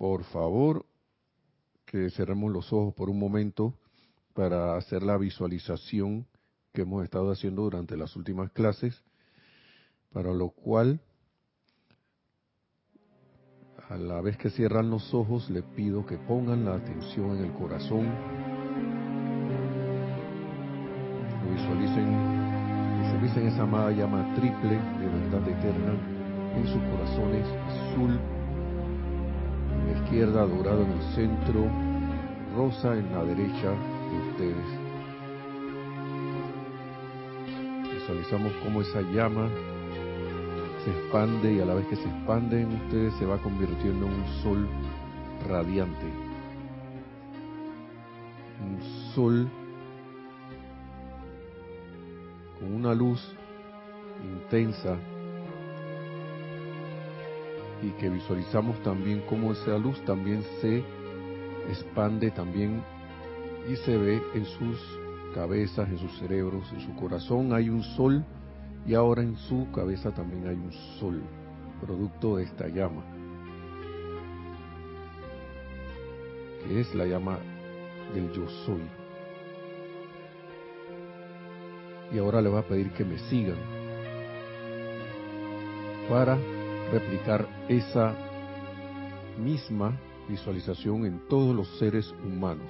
por favor que cerremos los ojos por un momento para hacer la visualización que hemos estado haciendo durante las últimas clases, para lo cual a la vez que cierran los ojos le pido que pongan la atención en el corazón, visualicen, visualicen esa amada llama triple de verdad eterna en sus corazones, azul en la izquierda, dorado en el centro, rosa en la derecha de ustedes. Visualizamos cómo esa llama se expande y a la vez que se expande en ustedes se va convirtiendo en un sol radiante. Un sol con una luz intensa y que visualizamos también cómo esa luz también se expande también y se ve en sus cabezas, en sus cerebros, en su corazón hay un sol y ahora en su cabeza también hay un sol, producto de esta llama, que es la llama del yo soy. Y ahora le voy a pedir que me sigan para replicar esa misma visualización en todos los seres humanos.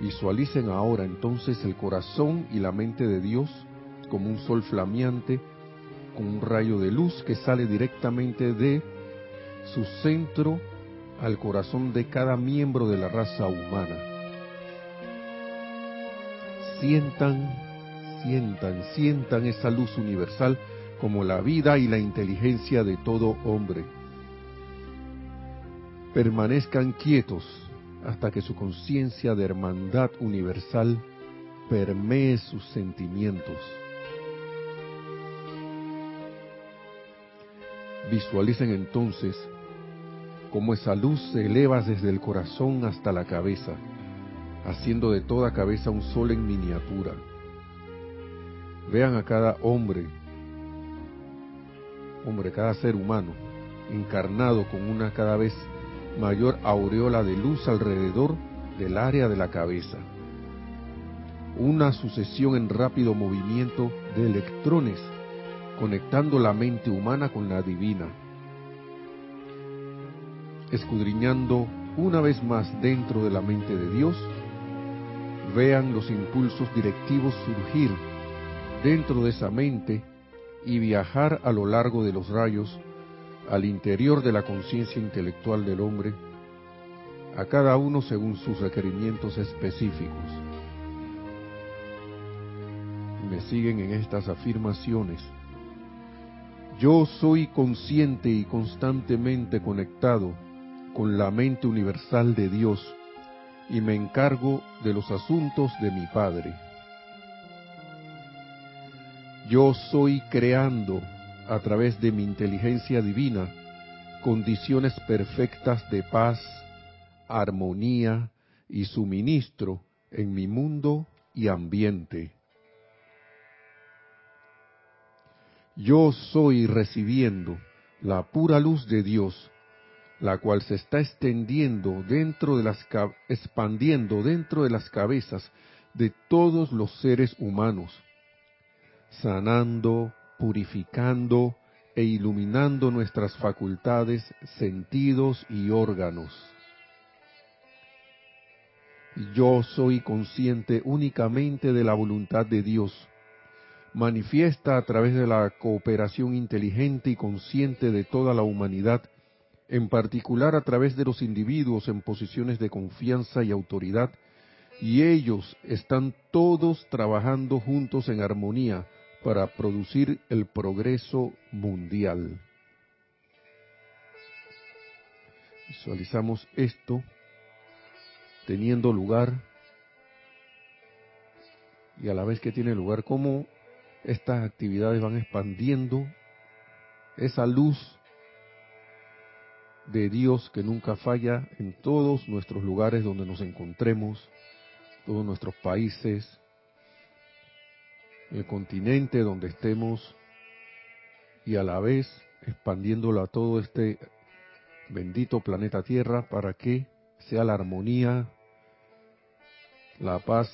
Visualicen ahora entonces el corazón y la mente de Dios como un sol flameante con un rayo de luz que sale directamente de su centro al corazón de cada miembro de la raza humana. Sientan, sientan, sientan esa luz universal como la vida y la inteligencia de todo hombre. Permanezcan quietos hasta que su conciencia de hermandad universal permee sus sentimientos. Visualicen entonces cómo esa luz se eleva desde el corazón hasta la cabeza, haciendo de toda cabeza un sol en miniatura. Vean a cada hombre, hombre, cada ser humano, encarnado con una cada vez mayor aureola de luz alrededor del área de la cabeza. Una sucesión en rápido movimiento de electrones conectando la mente humana con la divina. Escudriñando una vez más dentro de la mente de Dios, vean los impulsos directivos surgir dentro de esa mente y viajar a lo largo de los rayos al interior de la conciencia intelectual del hombre, a cada uno según sus requerimientos específicos. Me siguen en estas afirmaciones. Yo soy consciente y constantemente conectado con la mente universal de Dios y me encargo de los asuntos de mi Padre. Yo soy creando a través de mi inteligencia divina condiciones perfectas de paz, armonía y suministro en mi mundo y ambiente. Yo soy recibiendo la pura luz de Dios, la cual se está extendiendo dentro de las expandiendo dentro de las cabezas de todos los seres humanos, sanando, purificando e iluminando nuestras facultades, sentidos y órganos. Yo soy consciente únicamente de la voluntad de Dios, manifiesta a través de la cooperación inteligente y consciente de toda la humanidad, en particular a través de los individuos en posiciones de confianza y autoridad, y ellos están todos trabajando juntos en armonía para producir el progreso mundial. Visualizamos esto teniendo lugar y a la vez que tiene lugar, cómo estas actividades van expandiendo esa luz de Dios que nunca falla en todos nuestros lugares donde nos encontremos, todos nuestros países, el continente donde estemos y a la vez expandiéndolo a todo este bendito planeta Tierra para que sea la armonía, la paz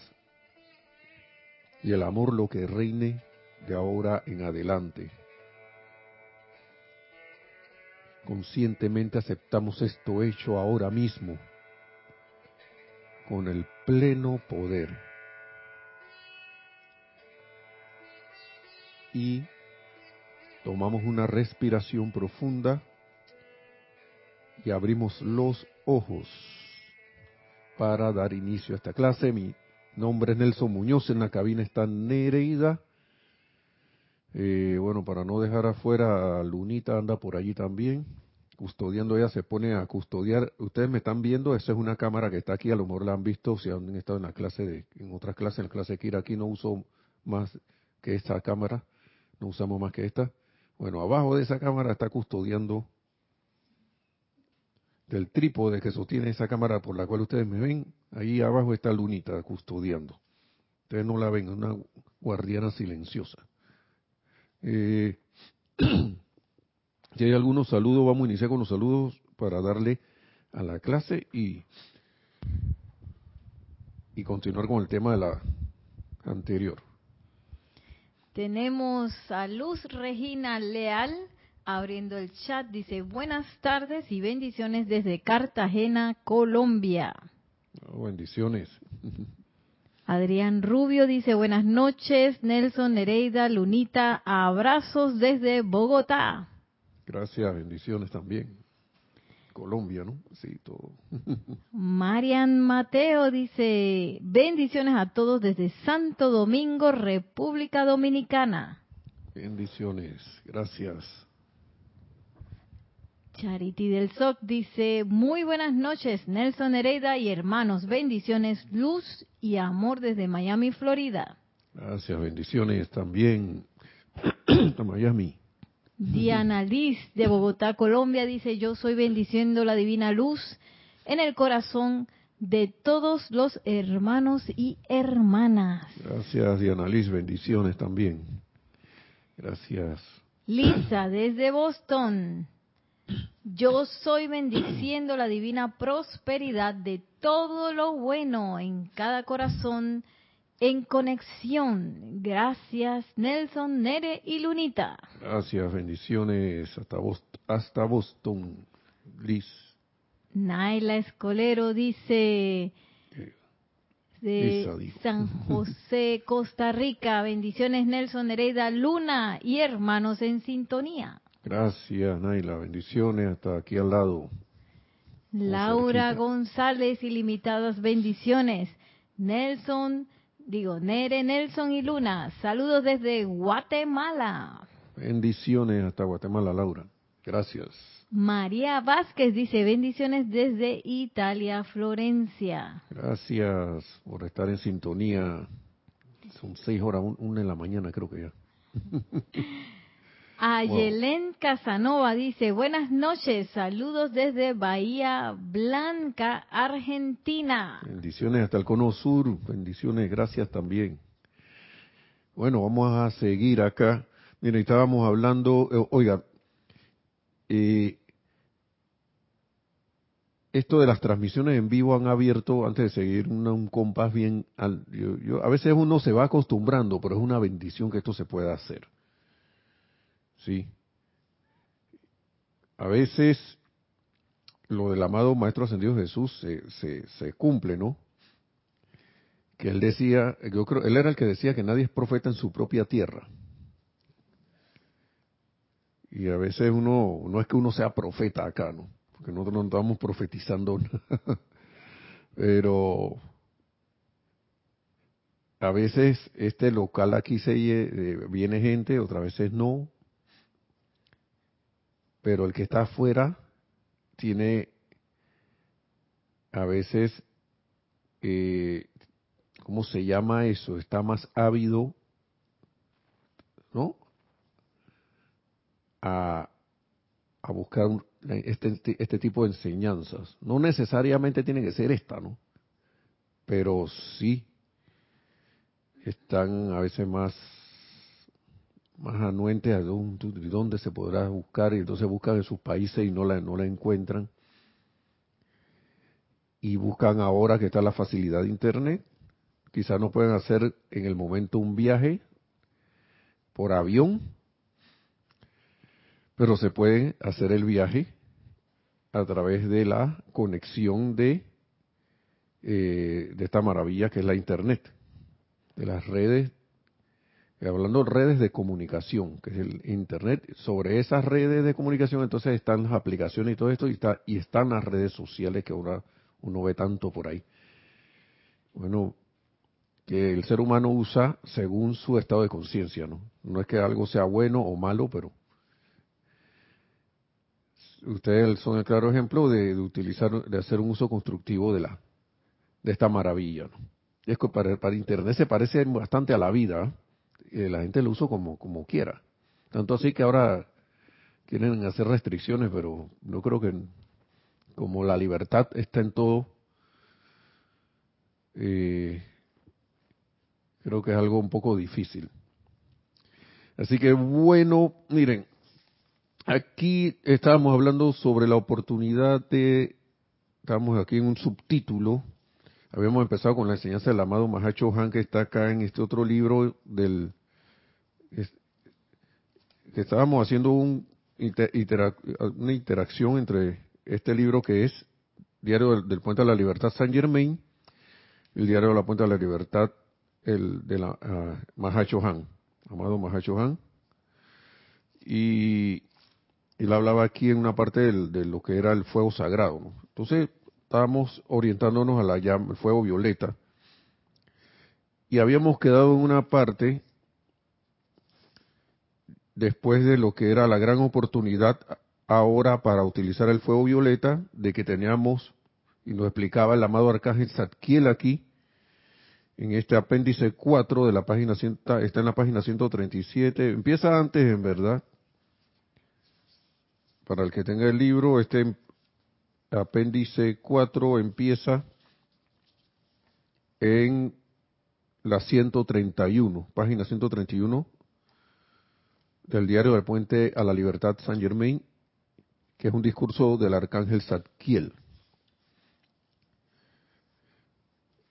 y el amor lo que reine de ahora en adelante. Conscientemente aceptamos esto hecho ahora mismo con el pleno poder. Y tomamos una respiración profunda y abrimos los ojos para dar inicio a esta clase. Mi nombre es Nelson Muñoz, en la cabina está Nereida. Eh, bueno, para no dejar afuera, Lunita anda por allí también, custodiando, ella se pone a custodiar. Ustedes me están viendo, esa es una cámara que está aquí, a lo mejor la han visto, si han estado en la clase de, en otras clases, en la clase de Kira, aquí no uso más que esta cámara, no usamos más que esta. Bueno, abajo de esa cámara está custodiando del trípode que sostiene esa cámara por la cual ustedes me ven, ahí abajo está Lunita custodiando. Ustedes no la ven, es una guardiana silenciosa. Eh, si hay algunos saludos, vamos a iniciar con los saludos para darle a la clase y, y continuar con el tema de la anterior. Tenemos a Luz Regina Leal abriendo el chat. Dice, buenas tardes y bendiciones desde Cartagena, Colombia. Oh, bendiciones. Adrián Rubio dice, buenas noches, Nelson, Nereida, Lunita, abrazos desde Bogotá. Gracias, bendiciones también. Colombia, ¿no? Sí, todo. Marian Mateo dice, bendiciones a todos desde Santo Domingo, República Dominicana. Bendiciones, gracias. Charity del SOC dice, muy buenas noches, Nelson Hereida y hermanos, bendiciones, luz y amor desde Miami, Florida. Gracias, bendiciones también a Miami. Diana Liz de Bogotá, Colombia dice, yo soy bendiciendo la divina luz en el corazón de todos los hermanos y hermanas. Gracias, Diana Liz, bendiciones también. Gracias. Lisa desde Boston. Yo soy bendiciendo la divina prosperidad de todo lo bueno en cada corazón en conexión. Gracias, Nelson, Nere y Lunita. Gracias, bendiciones hasta Boston, hasta Boston Liz. Naila Escolero dice de San José, Costa Rica. Bendiciones, Nelson, Nereida, Luna y hermanos en sintonía. Gracias, Naila. Bendiciones hasta aquí al lado. Laura González, ilimitadas bendiciones. Nelson, digo, Nere, Nelson y Luna. Saludos desde Guatemala. Bendiciones hasta Guatemala, Laura. Gracias. María Vázquez dice bendiciones desde Italia, Florencia. Gracias por estar en sintonía. Son seis horas, una en la mañana creo que ya. Ayelén Casanova dice, buenas noches, saludos desde Bahía Blanca, Argentina. Bendiciones hasta el cono sur, bendiciones, gracias también. Bueno, vamos a seguir acá. Mira, estábamos hablando, eh, oiga, eh, esto de las transmisiones en vivo han abierto, antes de seguir, un compás bien, al, yo, a veces uno se va acostumbrando, pero es una bendición que esto se pueda hacer. Sí. A veces lo del amado Maestro Ascendido Jesús se, se, cumple, ¿no? Que él decía, yo creo, él era el que decía que nadie es profeta en su propia tierra. Y a veces uno, no es que uno sea profeta acá, ¿no? Porque nosotros no estamos profetizando Pero a veces este local aquí se eh, viene gente, otras veces no, pero el que está afuera tiene a veces, eh, ¿cómo se llama eso? Está más ávido, ¿no? A, a buscar este, este, este tipo de enseñanzas. No necesariamente tiene que ser esta, ¿no? Pero sí están a veces más más anuentes a dónde, se podrá buscar y entonces buscan en sus países y no la, no la encuentran. Y buscan ahora que está la facilidad de Internet. Quizás no pueden hacer en el momento un viaje por avión, pero se puede hacer el viaje a través de la conexión de, eh, de esta maravilla que es la Internet, de las redes hablando de redes de comunicación, que es el Internet, sobre esas redes de comunicación entonces están las aplicaciones y todo esto, y, está, y están las redes sociales que ahora uno ve tanto por ahí. Bueno, que el ser humano usa según su estado de conciencia, ¿no? No es que algo sea bueno o malo, pero ustedes son el claro ejemplo de, utilizar, de hacer un uso constructivo de la, de esta maravilla, ¿no? Es que para, para Internet se parece bastante a la vida, ¿eh? La gente lo usa como, como quiera. Tanto así que ahora quieren hacer restricciones, pero no creo que como la libertad está en todo, eh, creo que es algo un poco difícil. Así que bueno, miren, aquí estábamos hablando sobre la oportunidad de, estamos aquí en un subtítulo, habíamos empezado con la enseñanza del amado Mahacho Han que está acá en este otro libro del estábamos haciendo un, una interacción entre este libro que es Diario del, Puente a la Libertad San Germain, el Diario de la Puente a la Libertad, el de la uh, Mahacho Han, amado Mahacho Han, y él hablaba aquí en una parte de lo que era el fuego sagrado. Entonces estábamos orientándonos a la llama, el fuego violeta, y habíamos quedado en una parte después de lo que era la gran oportunidad ahora para utilizar el fuego violeta, de que teníamos, y nos explicaba el amado Arcángel Zadkiel aquí, en este apéndice 4 de la página, está en la página 137, empieza antes en verdad, para el que tenga el libro, este apéndice 4 empieza en la 131, página 131 del diario del Puente a la Libertad San Germain, que es un discurso del arcángel Zadkiel,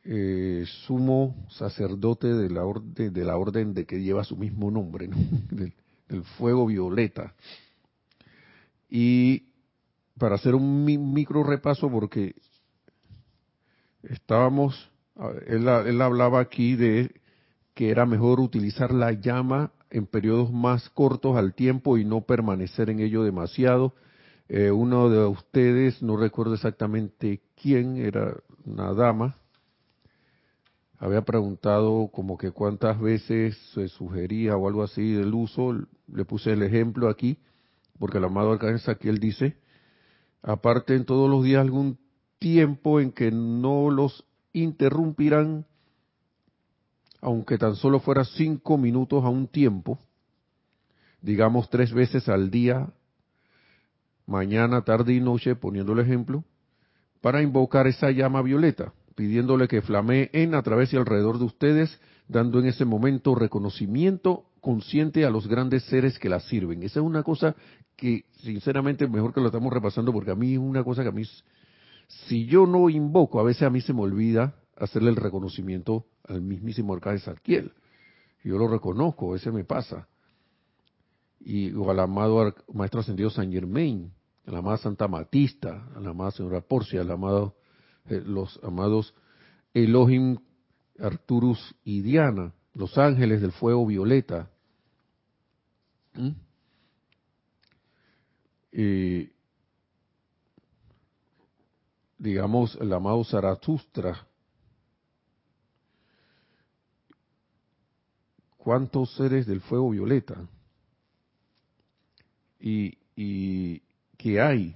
eh, sumo sacerdote de la orden de que lleva su mismo nombre, del, fuego violeta. Y para hacer un micro repaso, porque estábamos, él hablaba aquí de que era mejor utilizar la llama en periodos más cortos al tiempo y no permanecer en ello demasiado. Eh, uno de ustedes, no recuerdo exactamente quién, era una dama, había preguntado como que cuántas veces se sugería o algo así del uso, le puse el ejemplo aquí, porque el amado Arcángel aquí él dice, aparte en todos los días algún tiempo en que no los interrumpirán aunque tan solo fuera cinco minutos a un tiempo, digamos tres veces al día, mañana, tarde y noche, poniendo el ejemplo, para invocar esa llama violeta, pidiéndole que flamee en, a través y alrededor de ustedes, dando en ese momento reconocimiento consciente a los grandes seres que la sirven. Esa es una cosa que, sinceramente, mejor que lo estamos repasando, porque a mí es una cosa que a mí, si yo no invoco, a veces a mí se me olvida hacerle el reconocimiento al mismísimo Arcángel Sarkiel. Yo lo reconozco, ese me pasa. Y al amado Maestro Ascendido San Germain, a la amada Santa Matista, a la amada Señora Porcia, al amado, eh, los amados Elohim, Arturus y Diana, los ángeles del fuego violeta. ¿Mm? Digamos, el amado Zaratustra, cuántos seres del fuego violeta y, y que hay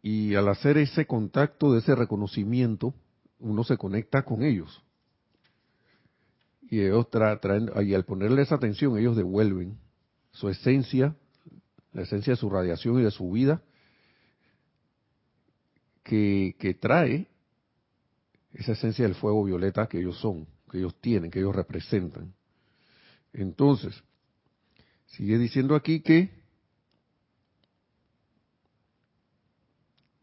Y al hacer ese contacto, de ese reconocimiento, uno se conecta con ellos. Y ellos traen, y al ponerle esa atención, ellos devuelven su esencia, la esencia de su radiación y de su vida, que, que trae esa esencia del fuego violeta que ellos son, que ellos tienen, que ellos representan. Entonces, sigue diciendo aquí que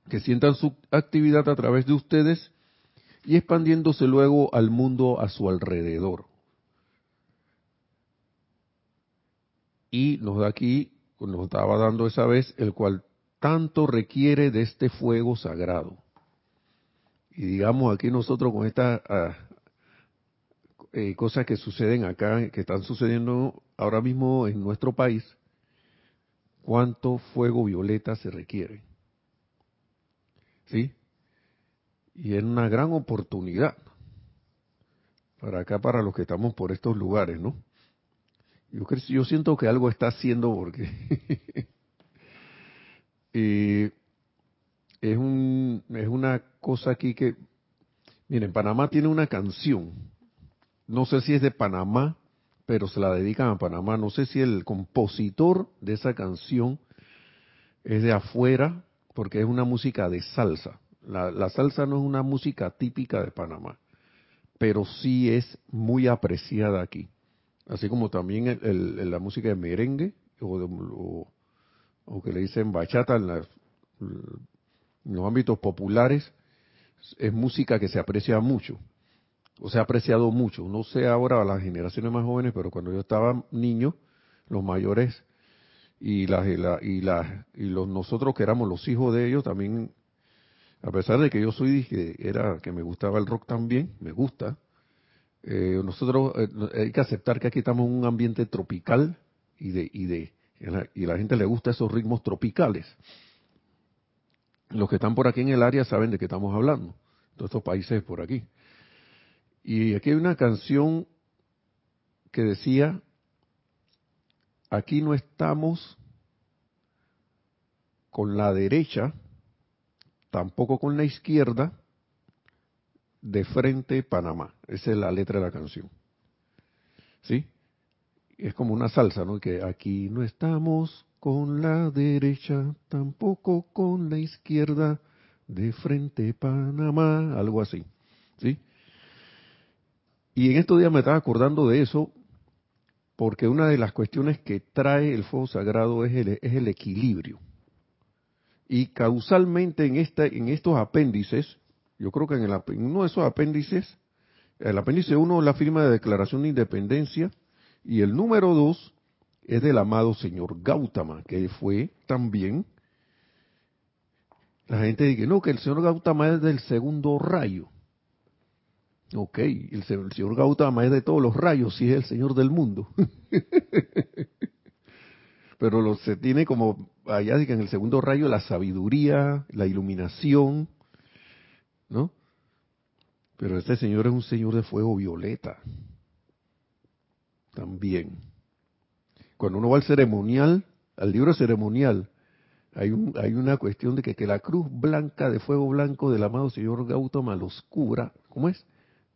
que sientan su actividad a través de ustedes y expandiéndose luego al mundo a su alrededor. Y nos da aquí, nos estaba dando esa vez, el cual tanto requiere de este fuego sagrado. Y digamos aquí nosotros con estas ah, eh, cosas que suceden acá, que están sucediendo ahora mismo en nuestro país, cuánto fuego violeta se requiere. ¿Sí? Y es una gran oportunidad para acá, para los que estamos por estos lugares, ¿no? Yo, yo siento que algo está haciendo porque eh, es, un, es una cosa aquí que, miren, Panamá tiene una canción, no sé si es de Panamá, pero se la dedican a Panamá, no sé si el compositor de esa canción es de afuera, porque es una música de salsa. La, salsa no es una música típica de Panamá, pero sí es muy apreciada aquí. Así como también el, la música de merengue o, o, que le dicen bachata en, en los ámbitos populares, es música que se aprecia mucho, o se ha apreciado mucho. No sé ahora las generaciones más jóvenes, pero cuando yo estaba niño, los mayores y las y, la, y los nosotros que éramos los hijos de ellos también a pesar de que yo soy que era que me gustaba el rock también me gusta eh, nosotros eh, hay que aceptar que aquí estamos en un ambiente tropical y de y de y a la gente le gusta esos ritmos tropicales los que están por aquí en el área saben de qué estamos hablando todos estos países por aquí y aquí hay una canción que decía aquí no estamos con la derecha, tampoco con la izquierda, de frente Panamá. Esa es la letra de la canción. ¿Sí? Es como una salsa, ¿no? Que aquí no estamos con la derecha, tampoco con la izquierda, de frente Panamá, algo así. ¿Sí? Y en estos días me estaba acordando de eso porque una de las cuestiones que trae el fuego sagrado es el, es el equilibrio. Y causalmente en, esta, en estos apéndices, yo creo que en, el, uno de esos apéndices, el apéndice 1 es la firma de declaración de independencia y el número 2 es del amado señor Gautama, que fue también, la gente dice, no, que el señor Gautama es del segundo rayo. Ok, el, señor Gautama es de todos los rayos, sí es el señor del mundo. Pero se tiene como, allá en el segundo rayo, la sabiduría, la iluminación, ¿no? Pero este señor es un señor de fuego violeta. También. Cuando uno va al ceremonial, al libro ceremonial, hay, un, hay una cuestión de que, que la cruz blanca de fuego blanco del amado señor Gautama los cubra. ¿Cómo es?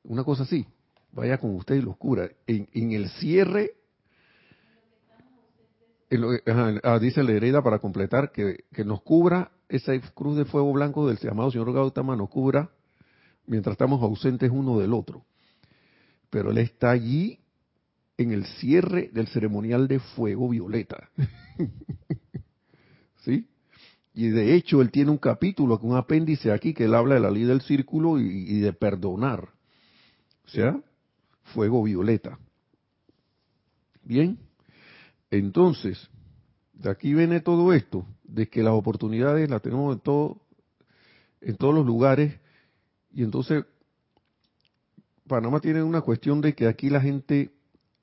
Una cosa así, vaya con usted y los cura. En, el cierre, ah, dice la hereda para completar, que, nos cubra esa cruz de fuego blanco del llamado señor Gautama, nos cubra mientras estamos ausentes uno del otro. Pero él está allí en el cierre del ceremonial de fuego violeta. ¿Sí? Y de hecho él tiene un capítulo, un apéndice aquí que él habla de la ley del círculo y de perdonar sea fuego violeta. Bien, entonces, de aquí viene todo esto, de que las oportunidades las tenemos en, todo, en todos los lugares, y entonces Panamá tiene una cuestión de que aquí la gente,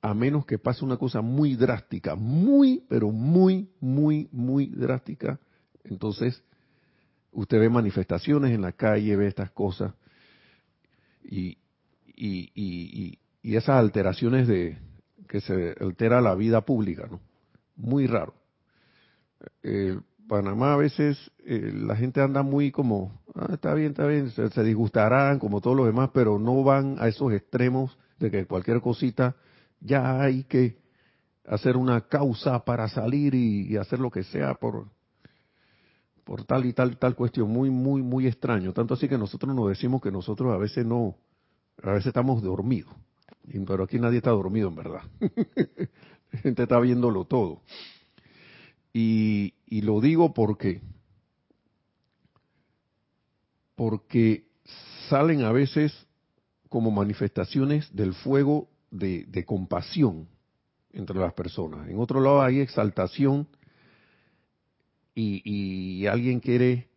a menos que pase una cosa muy drástica, muy, pero muy, muy, muy drástica, entonces usted ve manifestaciones en la calle, ve estas cosas, y, y, y, y, esas alteraciones de que se altera la vida pública, ¿no? Muy raro. Eh, Panamá a veces eh, la gente anda muy como, ah, está bien, está bien, se, disgustarán como todos los demás, pero no van a esos extremos de que cualquier cosita ya hay que hacer una causa para salir y, hacer lo que sea por, por tal y tal tal cuestión muy muy muy extraño tanto así que nosotros nos decimos que nosotros a veces no a veces estamos dormidos. Pero aquí nadie está dormido en verdad. La gente está viéndolo todo. Y, lo digo porque, porque salen a veces como manifestaciones del fuego de, compasión entre las personas. En otro lado hay exaltación y, y, alguien quiere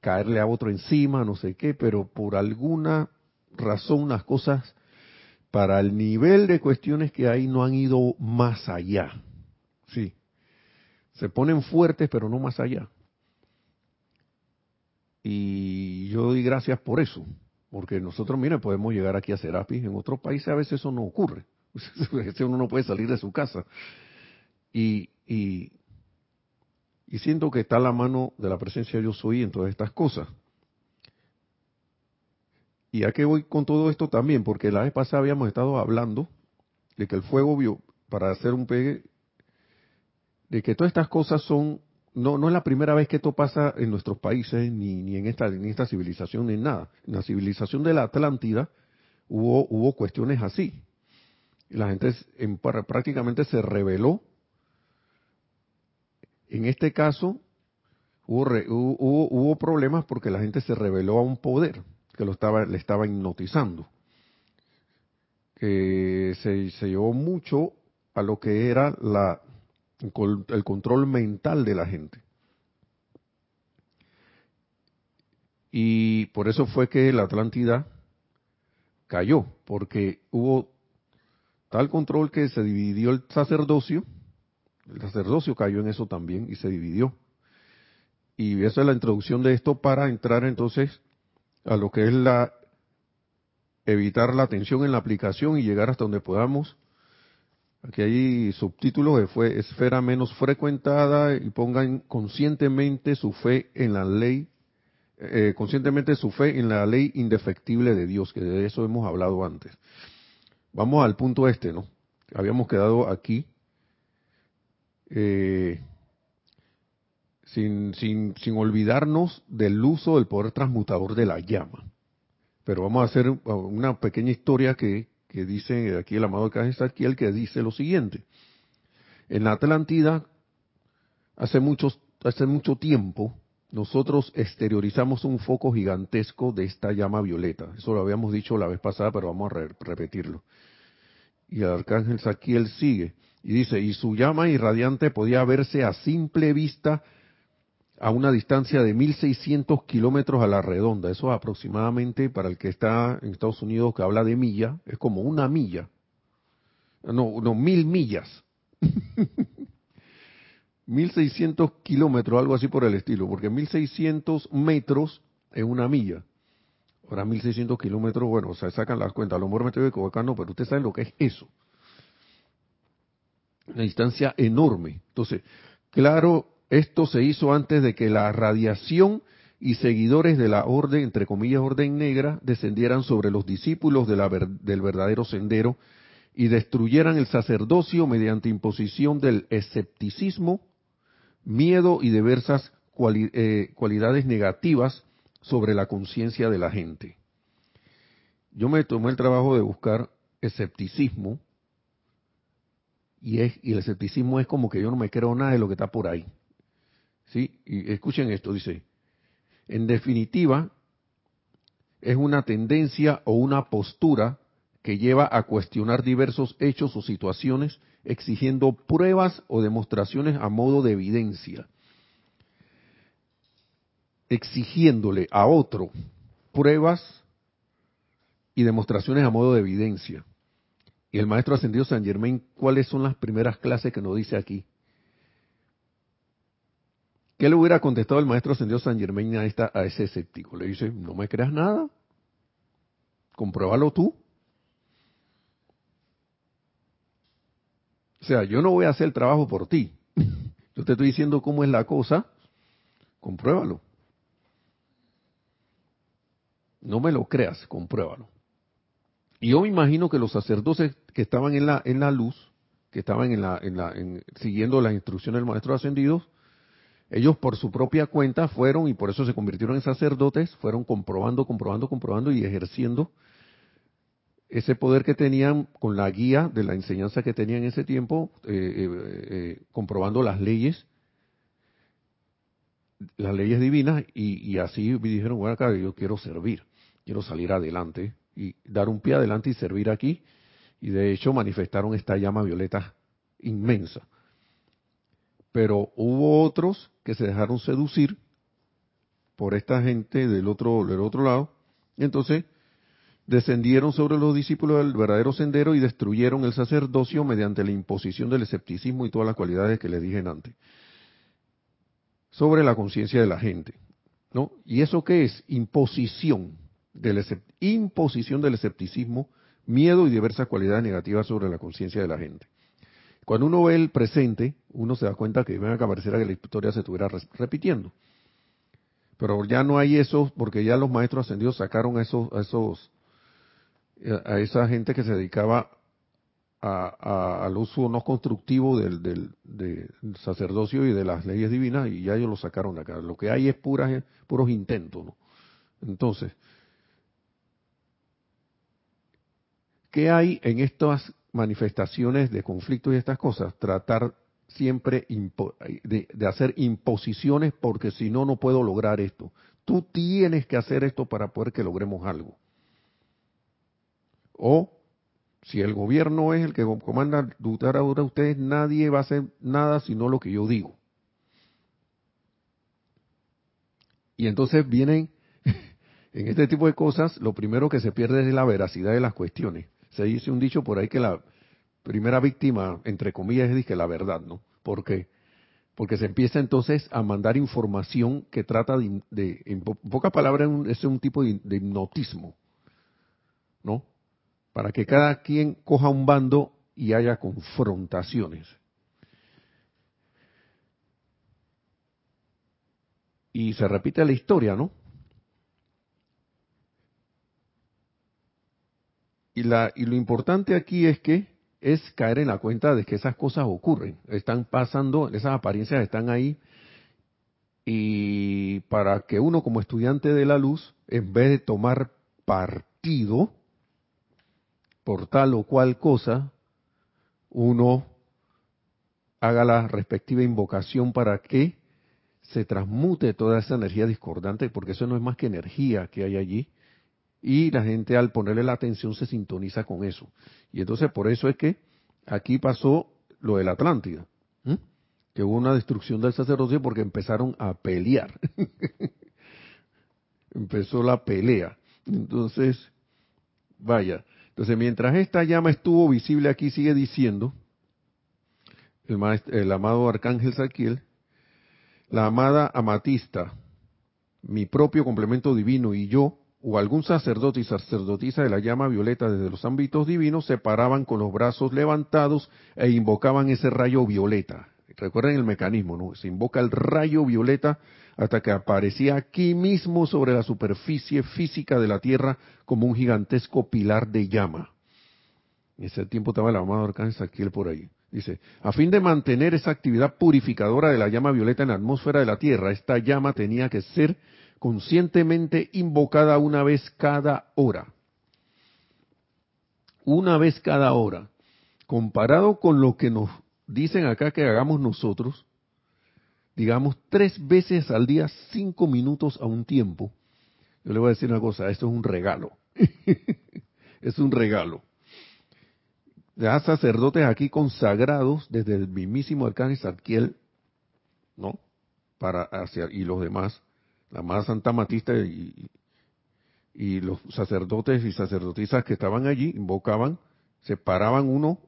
caerle a otro encima, no sé qué, pero por alguna razón las cosas para el nivel de cuestiones que hay no han ido más allá. Sí. Se ponen fuertes, pero no más allá. Y yo doy gracias por eso, porque nosotros, mire, podemos llegar aquí a Serapis, en otros países a veces eso no ocurre. A uno no puede salir de su casa. Y, y, y siento que está la mano de la presencia yo soy en todas estas cosas. Y a qué voy con todo esto también, porque la vez pasada habíamos estado hablando de que el fuego vio, para hacer un pegue de que todas estas cosas son, no, no es la primera vez que esto pasa en nuestros países, ni, ni en, esta, en esta civilización, ni en nada. En la civilización de la Atlántida hubo, hubo cuestiones así. La gente en, prácticamente se rebeló. En este caso, hubo, hubo, hubo, problemas porque la gente se rebeló a un poder que lo estaba, le estaba hipnotizando. Que se, se llevó mucho a lo que era la, el control mental de la gente. Y por eso fue que la Atlántida cayó, porque hubo tal control que se dividió el sacerdocio, el sacerdocio cayó en eso también y se dividió. Y esa es la introducción de esto para entrar entonces a lo que es la evitar la tensión en la aplicación y llegar hasta donde podamos Aquí hay subtítulos de fue esfera menos frecuentada y pongan conscientemente su fe en la ley, eh, conscientemente su fe en la ley indefectible de Dios, que de eso hemos hablado antes. Vamos al punto este, ¿no? Habíamos quedado aquí eh, sin, sin, sin olvidarnos del uso del poder transmutador de la llama. Pero vamos a hacer una pequeña historia que que dice aquí el amado aquí el que dice lo siguiente. En la Atlántida, hace, muchos, hace mucho tiempo, nosotros exteriorizamos un foco gigantesco de esta llama violeta. Eso lo habíamos dicho la vez pasada, pero vamos a repetirlo. Y el arcángel Saquiel sigue y dice, y su llama irradiante podía verse a simple vista a una distancia de 1.600 kilómetros a la redonda. Eso aproximadamente, para el que está en Estados Unidos, que habla de milla, es como una milla. No, no, mil millas. 1.600 kilómetros, algo así por el estilo, porque 1.600 metros es una milla. Ahora 1.600 kilómetros, bueno, o sea, sacan las cuentas. A lo mejor me estoy equivocando, pero ustedes saben lo que es eso. Una distancia enorme. Entonces, claro, esto se hizo antes de que la radiación y seguidores de la orden, entre comillas, orden negra, descendieran sobre los discípulos del verdadero sendero y destruyeran el sacerdocio mediante imposición del escepticismo, miedo y diversas eh, cualidades negativas sobre la conciencia de la gente. Yo me tomé el trabajo de buscar escepticismo y, es, y el escepticismo es como que yo no me creo nada de lo que está por ahí. ¿Sí? Y escuchen esto, dice, en definitiva, es una tendencia o una postura que lleva a cuestionar diversos hechos o situaciones exigiendo pruebas o demostraciones a modo de evidencia, exigiéndole a otro pruebas y demostraciones a modo de evidencia. Y el maestro ascendido San Germain, ¿cuáles son las primeras clases que nos dice aquí? ¿Qué le hubiera contestado el maestro ascendido San Germain a, esta, a ese escéptico? Le dice, no me creas nada, compruébalo tú. O sea, yo no voy a hacer el trabajo por ti. Yo te estoy diciendo cómo es la cosa compruébalo. No me lo creas, compruébalo. Y yo me imagino que los sacerdotes que estaban en la, en la luz, que estaban en la, en la, siguiendo las instrucciones del maestro ascendido, ellos por su propia cuenta fueron y por eso se convirtieron en sacerdotes, fueron comprobando, comprobando, comprobando y ejerciendo ese poder que tenían con la guía de la enseñanza que tenían en ese tiempo, eh, eh, eh, comprobando las leyes, las leyes divinas, y, así dijeron, bueno, acá yo quiero servir, quiero salir adelante y dar un pie adelante y servir aquí, y de hecho manifestaron esta llama violeta inmensa. Pero hubo otros que se dejaron seducir por esta gente del otro, del otro lado, entonces descendieron sobre los discípulos del verdadero sendero y destruyeron el sacerdocio mediante la imposición del escepticismo y todas las cualidades que les dije antes sobre la conciencia de la gente. ¿no? ¿Y eso qué es? Imposición del, imposición del escepticismo, miedo y diversas cualidades negativas sobre la conciencia de la gente. Cuando uno ve el presente, uno se da cuenta que ven a pareciera que la historia se estuviera repitiendo. Pero ya no hay eso, porque ya los maestros ascendidos sacaron a esos, a esos a esa gente que se dedicaba al uso no constructivo del, del, sacerdocio y de las leyes divinas y ya ellos lo sacaron de acá. Lo que hay es puras, puros intentos. ¿no? Entonces, ¿qué hay en estas manifestaciones de conflicto y estas cosas? Tratar siempre de, hacer imposiciones porque si no, no puedo lograr esto. Tú tienes que hacer esto para poder que logremos algo. O si el gobierno es el que comanda ahora ustedes, nadie va a hacer nada sino lo que yo digo. Y entonces vienen, en este tipo de cosas, lo primero que se pierde es la veracidad de las cuestiones. Se dice un dicho por ahí que la primera víctima, entre comillas, es que la verdad, ¿no? ¿Por qué? Porque se empieza entonces a mandar información que trata de, en pocas palabras, es un tipo de hipnotismo, ¿no? para que cada quien coja un bando y haya confrontaciones. Y se repite la historia, ¿no? Y, la, y lo importante aquí es que es caer en la cuenta de que esas cosas ocurren, están pasando, esas apariencias están ahí, y para que uno como estudiante de la luz, en vez de tomar partido, por tal o cual cosa, uno haga la respectiva invocación para que se transmute toda esa energía discordante, porque eso no es más que energía que hay allí, y la gente al ponerle la atención se sintoniza con eso. Y entonces por eso es que aquí pasó lo de la Atlántida, que hubo una destrucción del sacerdocio porque empezaron a pelear. Empezó la pelea. Entonces, vaya, entonces, mientras esta llama estuvo visible aquí, sigue diciendo el, amado Arcángel Saquiel, la amada amatista, mi propio complemento divino y yo, o algún sacerdote y sacerdotisa de la llama violeta desde los ámbitos divinos, se paraban con los brazos levantados e invocaban ese rayo violeta. Recuerden el mecanismo, ¿no? Se invoca el rayo violeta hasta que aparecía aquí mismo sobre la superficie física de la Tierra como un gigantesco pilar de llama. En ese tiempo estaba el amado Arcángel Saquiel por ahí. Dice, a fin de mantener esa actividad purificadora de la llama violeta en la atmósfera de la Tierra, esta llama tenía que ser conscientemente invocada una vez cada hora. Una vez cada hora. Comparado con lo que nos dicen acá que hagamos nosotros, digamos, tres veces al día, cinco minutos a un tiempo, yo le voy a decir una cosa, esto es un regalo. es un regalo. Ya sacerdotes aquí consagrados desde el mismísimo arcángel Zadkiel, ¿no? Para hacia, y los demás, la Santa Matista y, los sacerdotes y sacerdotisas que estaban allí invocaban, se paraban uno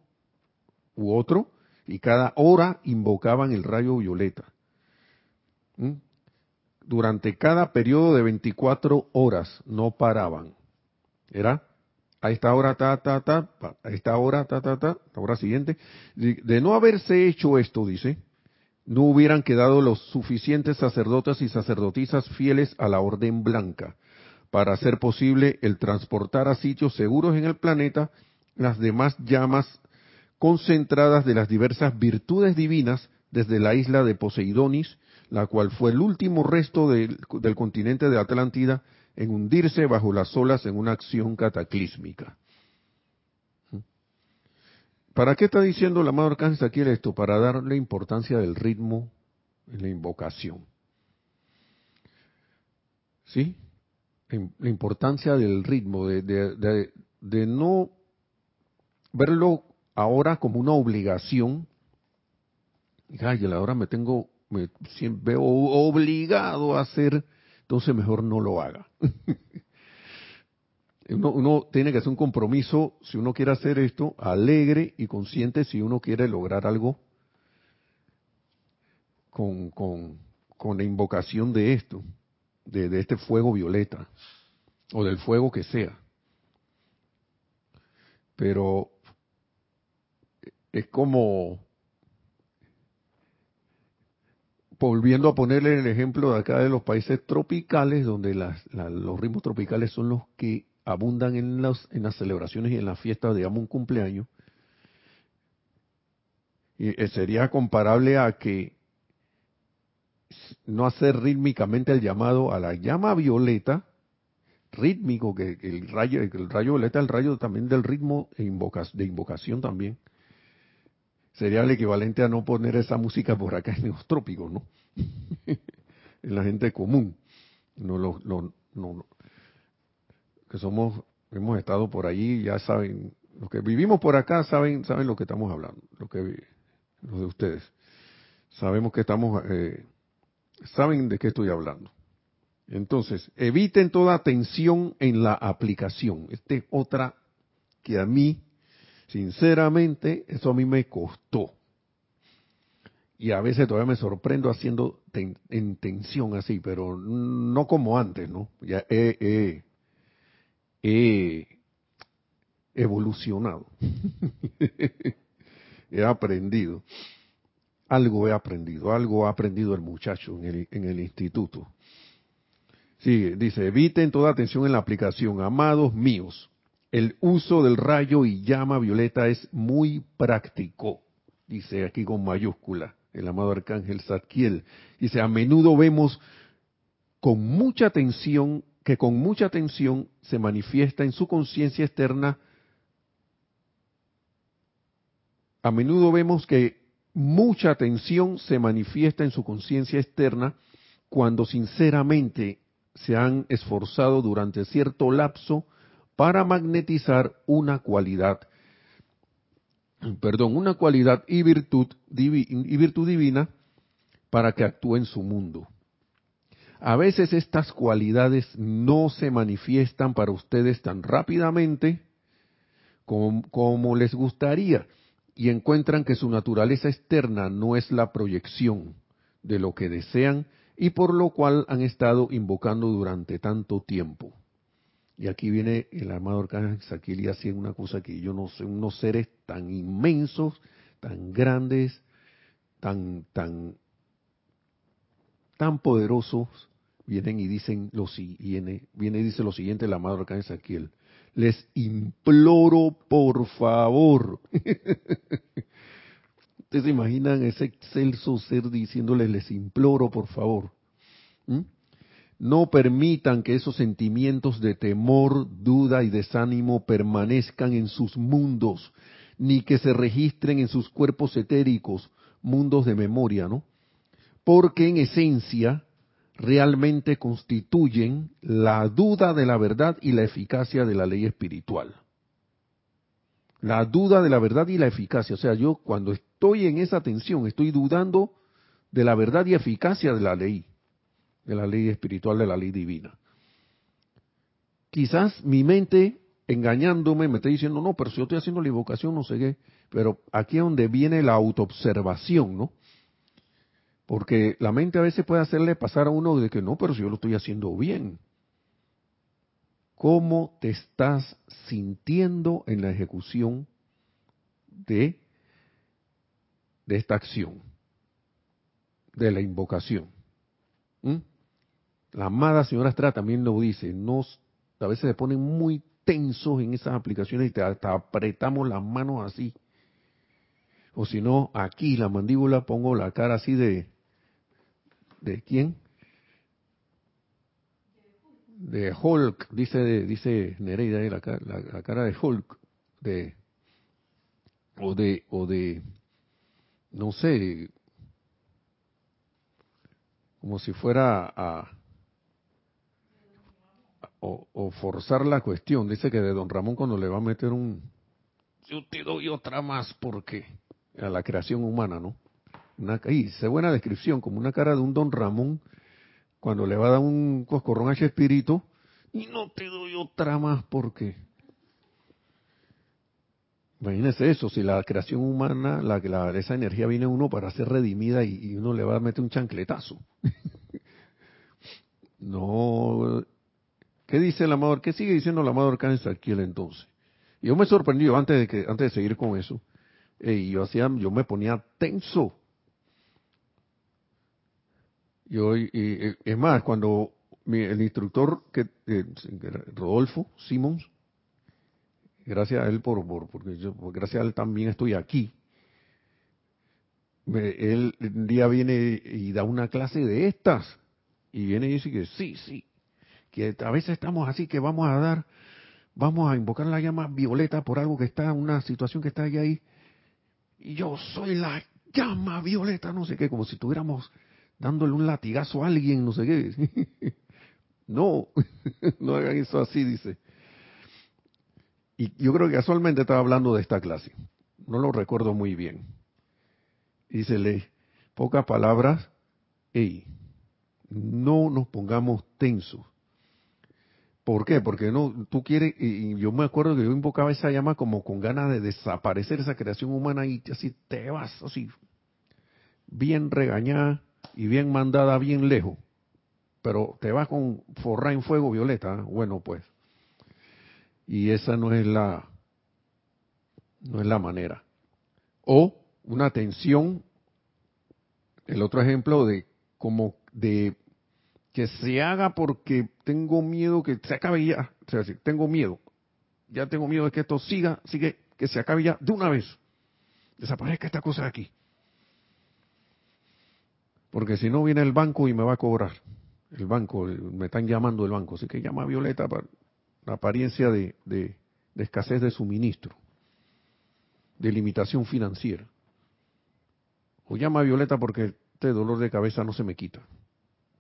u otro y cada hora invocaban el rayo violeta. ¿Mm? Durante cada periodo de 24 horas no paraban. Era a esta hora, ta, ta, ta, a esta hora, ta, ta, ta, la hora siguiente. De no haberse hecho esto, dice, no hubieran quedado los suficientes sacerdotes y sacerdotisas fieles a la orden blanca para hacer posible el transportar a sitios seguros en el planeta las demás llamas concentradas de las diversas virtudes divinas desde la isla de Poseidonis, la cual fue el último resto del, continente de Atlántida en hundirse bajo las olas en una acción cataclísmica. ¿Para qué está diciendo la Madre Arcángel aquí esto? Para darle importancia del ritmo en la invocación. ¿Sí? La importancia del ritmo, de, de, no verlo ahora como una obligación. Ay, ahora me tengo, me veo obligado a hacer, entonces mejor no lo haga. uno, tiene que hacer un compromiso, si uno quiere hacer esto, alegre y consciente si uno quiere lograr algo con, con, con la invocación de esto, de, de este fuego violeta, o del fuego que sea. Pero es como, volviendo a ponerle el ejemplo de acá de los países tropicales, donde los ritmos tropicales son los que abundan en las, en las celebraciones y en las fiestas, digamos un cumpleaños, y eh, sería comparable a que no hacer rítmicamente el llamado a la llama violeta, rítmico, que, el rayo, el rayo violeta, el rayo también del ritmo de, de invocación también, sería el equivalente a no poner esa música por acá en los trópicos, ¿no? en la gente común. No, lo, no, no, que somos, hemos estado por allí, ya saben, los que vivimos por acá saben, saben lo que estamos hablando, los de ustedes. Sabemos que estamos, eh, saben de qué estoy hablando. Entonces, eviten toda tensión en la aplicación. Esta es otra que a mí, sinceramente, eso a mí me costó. Y a veces todavía me sorprendo haciendo en tensión así, pero no como antes, ¿no? Ya he, he evolucionado. he aprendido. Algo he aprendido, algo ha aprendido el muchacho en el, en el instituto. Sigue, dice, eviten toda atención en la aplicación. Amados míos, el uso del rayo y llama violeta es muy práctico, dice aquí con mayúscula el amado arcángel Zadkiel. Dice, a menudo vemos con mucha atención que con mucha atención se manifiesta en su conciencia externa, a menudo vemos que mucha atención se manifiesta en su conciencia externa cuando sinceramente se han esforzado durante cierto lapso para magnetizar una cualidad, perdón, una cualidad y virtud, y virtud divina para que actúe en su mundo. A veces estas cualidades no se manifiestan para ustedes tan rápidamente como, les gustaría y encuentran que su naturaleza externa no es la proyección de lo que desean y por lo cual han estado invocando durante tanto tiempo. Y aquí viene el amado Arcángel Saquil y haciendo una cosa que yo no sé, unos seres tan inmensos, tan grandes, tan, tan, tan poderosos, vienen y dicen lo viene, viene y dice lo siguiente arcángel Saquiel. Les imploro por favor. Ustedes se imaginan ese excelso ser diciéndoles les imploro por favor. ¿Mm? No permitan que esos sentimientos de temor, duda y desánimo permanezcan en sus mundos, ni que se registren en sus cuerpos etéricos, mundos de memoria, ¿no? Porque en esencia realmente constituyen la duda de la verdad y la eficacia de la ley espiritual. La duda de la verdad y la eficacia. O sea, yo cuando estoy en esa tensión, estoy dudando de la verdad y eficacia de la ley, de la ley espiritual, de la ley divina. Quizás mi mente engañándome me está diciendo, no, pero si yo estoy haciendo la invocación, no sé qué. Pero aquí es donde viene la autoobservación, ¿no? Porque la mente a veces puede hacerle pasar a uno de que no, pero si yo lo estoy haciendo bien. ¿Cómo te estás sintiendo en la ejecución de, esta acción? de la invocación. ¿Mm? La amada señora Estrada también lo dice, nos, a veces se ponen muy tensos en esas aplicaciones y te, hasta apretamos las manos así. O si no, aquí la mandíbula pongo la cara así de... ¿De quién? De Hulk, dice dice Nereida, la, la, la cara de Hulk, de o de o de no sé como si fuera a, o, forzar la cuestión. Dice que de don Ramón cuando le va a meter un... Yo te doy otra más porque a la creación humana, ¿no? Una, y se buena descripción, como una cara de un don Ramón cuando le va a dar un coscorrón a ese espíritu y no te doy otra más porque... Imagínese eso, si la creación humana, esa energía viene a uno para ser redimida y, uno le va a meter un chancletazo. no, ¿Qué dice el amador? ¿Qué sigue diciendo el amador aquí el entonces? yo me sorprendió antes de que antes de seguir con eso. Y yo hacía, yo me ponía tenso. Yo y, es más cuando el instructor que eh, Rodolfo Simons, gracias a él por, porque yo gracias a él también estoy aquí. él un día viene y da una clase de estas y viene y dice que sí, sí, que a veces estamos así que vamos a dar, vamos a invocar la llama violeta por algo que está, una situación que está ahí, y yo soy la llama violeta, no sé qué, como si estuviéramos dándole un latigazo a alguien, no sé qué. no, no hagan eso así, dice. Y yo creo que casualmente estaba hablando de esta clase, no lo recuerdo muy bien. Dícele, pocas palabras, hey, no nos pongamos tensos. ¿Por qué? Porque no, tú quieres, y yo me acuerdo que yo invocaba esa llama como con ganas de desaparecer esa creación humana y así te vas, así, bien regañada y bien mandada bien lejos. Pero te vas con forra en fuego violeta, ¿eh? bueno pues. Y esa no es la, no es la manera. O una tensión, el otro ejemplo de como de que se haga porque tengo miedo que se acabe ya. O tengo miedo. Ya tengo miedo de que esto siga, sigue, que se acabe ya de una vez. Desaparezca esta cosa de aquí. Porque si no viene el banco y me va a cobrar. El banco, me están llamando el banco. Así que llama a Violeta para la apariencia de, escasez de suministro, de limitación financiera. O llama a Violeta porque este dolor de cabeza no se me quita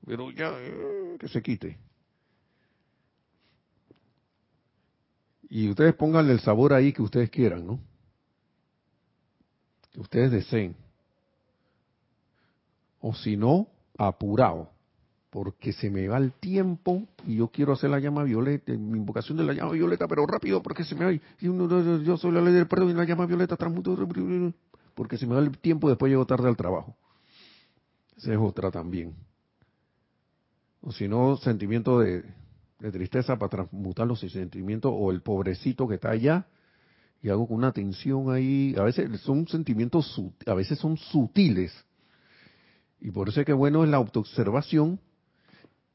pero ya eh, que se quite. Y ustedes pónganle el sabor ahí que ustedes quieran, ¿no? Que ustedes deseen. O si no, apurado, porque se me va el tiempo y yo quiero hacer la llama violeta, mi invocación de la llama violeta, pero rápido, porque se me va. Yo soy la ley del perdón y la llama violeta transmuto, porque se me va el tiempo, después llego tarde al trabajo. Esa es otra también o si no, sentimiento de, tristeza para transmutarlos en sentimiento, o el pobrecito que está allá, y hago con una tensión ahí, a veces son sentimientos, a veces son sutiles, y por eso es que bueno es la autoobservación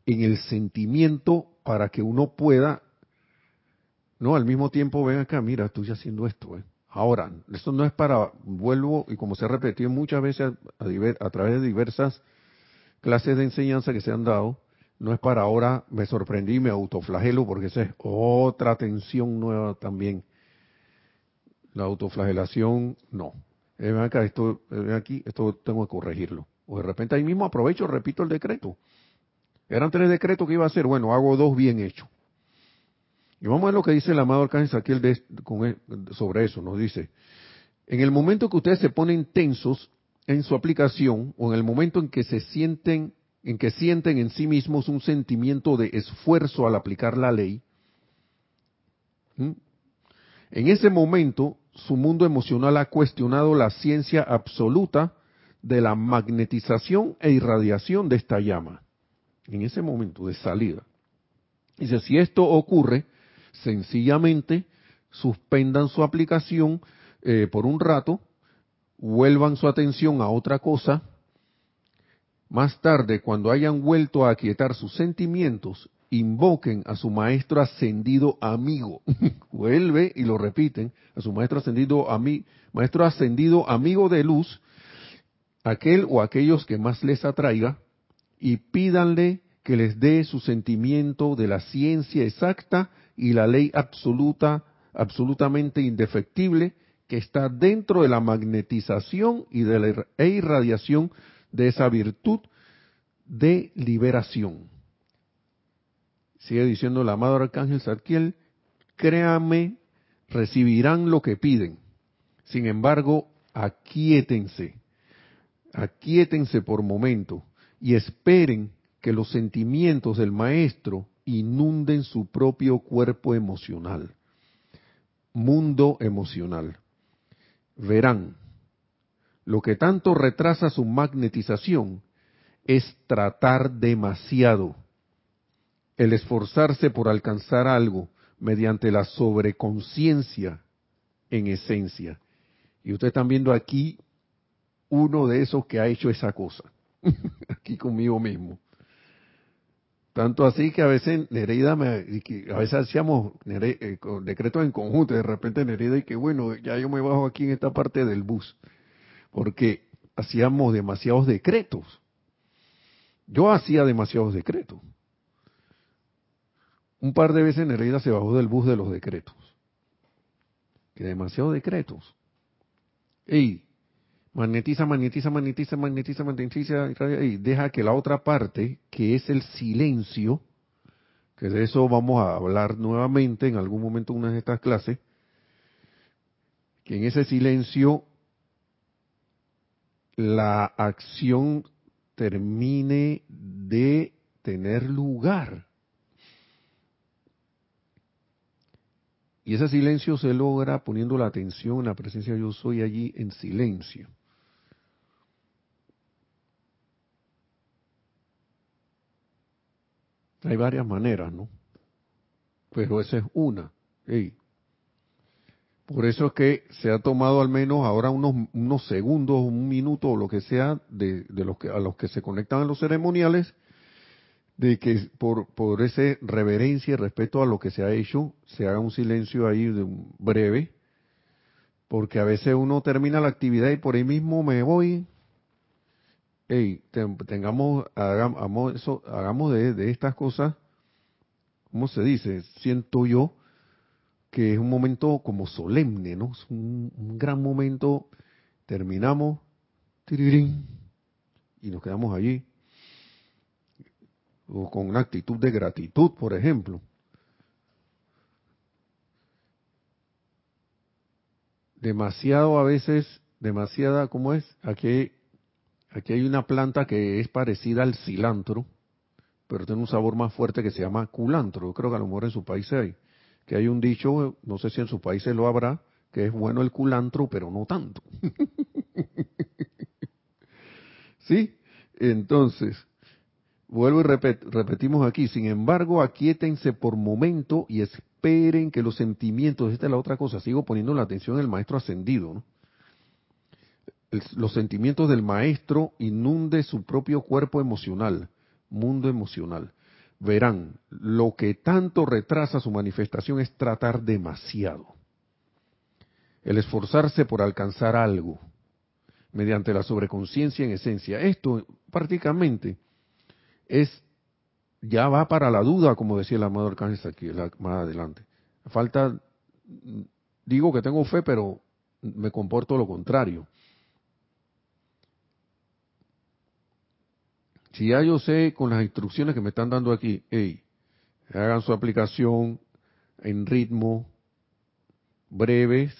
en el sentimiento para que uno pueda, no, al mismo tiempo, ven acá, mira, estoy haciendo esto, ¿eh? Ahora, esto no es para, vuelvo, y como se ha repetido muchas veces a través de diversas clases de enseñanza que se han dado, no es para ahora, me sorprendí, me autoflagelo, porque esa es otra tensión nueva también. La autoflagelación, no. Eh, ven acá, esto, ven aquí, esto tengo que corregirlo. De repente ahí mismo aprovecho, repito el decreto. Eran tres decretos que iba a hacer, bueno, hago dos bien hechos. Y vamos a ver lo que dice el amado Arcángel e, sobre eso. Nos dice, en el momento que ustedes se ponen tensos en su aplicación, o en el momento en que se sienten en que sienten en sí mismos un sentimiento de esfuerzo al aplicar la ley, en ese momento su mundo emocional ha cuestionado la ciencia absoluta de la magnetización e irradiación de esta llama. En ese momento de salida. Dice, si esto ocurre, sencillamente suspendan su aplicación eh, por un rato, vuelvan su atención a otra cosa Más tarde, cuando hayan vuelto a aquietar sus sentimientos, invoquen a su maestro ascendido amigo. Vuelve y lo repiten, a su maestro ascendido, ami, maestro ascendido amigo de luz, aquel o aquellos que más les atraiga, y pídanle que les dé su sentimiento de la ciencia exacta y la ley absoluta, absolutamente indefectible, que está dentro de la magnetización y de la e irradiación de esa virtud de liberación. Sigue diciendo el amado arcángel Sarkiel, créame, recibirán lo que piden. Sin embargo, aquíétense, aquíétense por momento y esperen que los sentimientos del maestro inunden su propio cuerpo emocional, mundo emocional. Verán, lo que tanto retrasa su magnetización es tratar demasiado, el esforzarse por alcanzar algo mediante la sobreconciencia en esencia. Y ustedes están viendo aquí uno de esos que ha hecho esa cosa, aquí conmigo mismo. Tanto así que a veces Nereida, me, a veces hacíamos eh, decretos en conjunto, de repente Nereida y que bueno, ya yo me bajo aquí en esta parte del bus, porque hacíamos demasiados decretos. Yo hacía demasiados decretos. Un par de veces Nereida se bajó del bus de los decretos. Que demasiados decretos. Ey, magnetiza, magnetiza, magnetiza, magnetiza, magnetiza, y deja que la otra parte, que es el silencio, que de eso vamos a hablar nuevamente en algún momento en una de estas clases, que en ese silencio la acción termine de tener lugar. Y ese silencio se logra poniendo la atención en la presencia de yo soy allí en silencio. Hay varias maneras, ¿no? Pero esa es una. Por eso es que se ha tomado al menos ahora unos, unos segundos, un minuto o lo que sea de, de los que, a los que se conectan a los ceremoniales, de que por, por esa reverencia y respeto a lo que se ha hecho, se haga un silencio ahí de breve, porque a veces uno termina la actividad y por ahí mismo me voy hey, tengamos, hagamos, eso, hagamos de, estas cosas, ¿cómo se dice? Siento yo que es un momento como solemne, ¿no? Es un, gran momento, terminamos, y nos quedamos allí, o con una actitud de gratitud, por ejemplo. Demasiado a veces, demasiada, ¿cómo es? Aquí Aquí hay una planta que es parecida al cilantro, pero tiene un sabor más fuerte que se llama culantro. Yo creo que a lo mejor en su país hay. Que hay un dicho, no sé si en su país se lo habrá, que es bueno el culantro, pero no tanto. ¿Sí? Entonces, vuelvo y repetimos aquí. Sin embargo, aquíétense por momento y esperen que los sentimientos, esta es la otra cosa, sigo poniendo la atención del maestro ascendido, ¿no? Los sentimientos del maestro inunde su propio cuerpo emocional, mundo emocional. Verán, lo que tanto retrasa su manifestación es tratar demasiado. El esforzarse por alcanzar algo mediante la sobreconciencia en esencia. Esto prácticamente es, ya va para la duda, como decía el amado Arcángel aquí, más adelante. Falta, digo que tengo fe, pero me comporto lo contrario. Si ya yo sé con las instrucciones que me están dando aquí, hey, hagan su aplicación en ritmo, breves,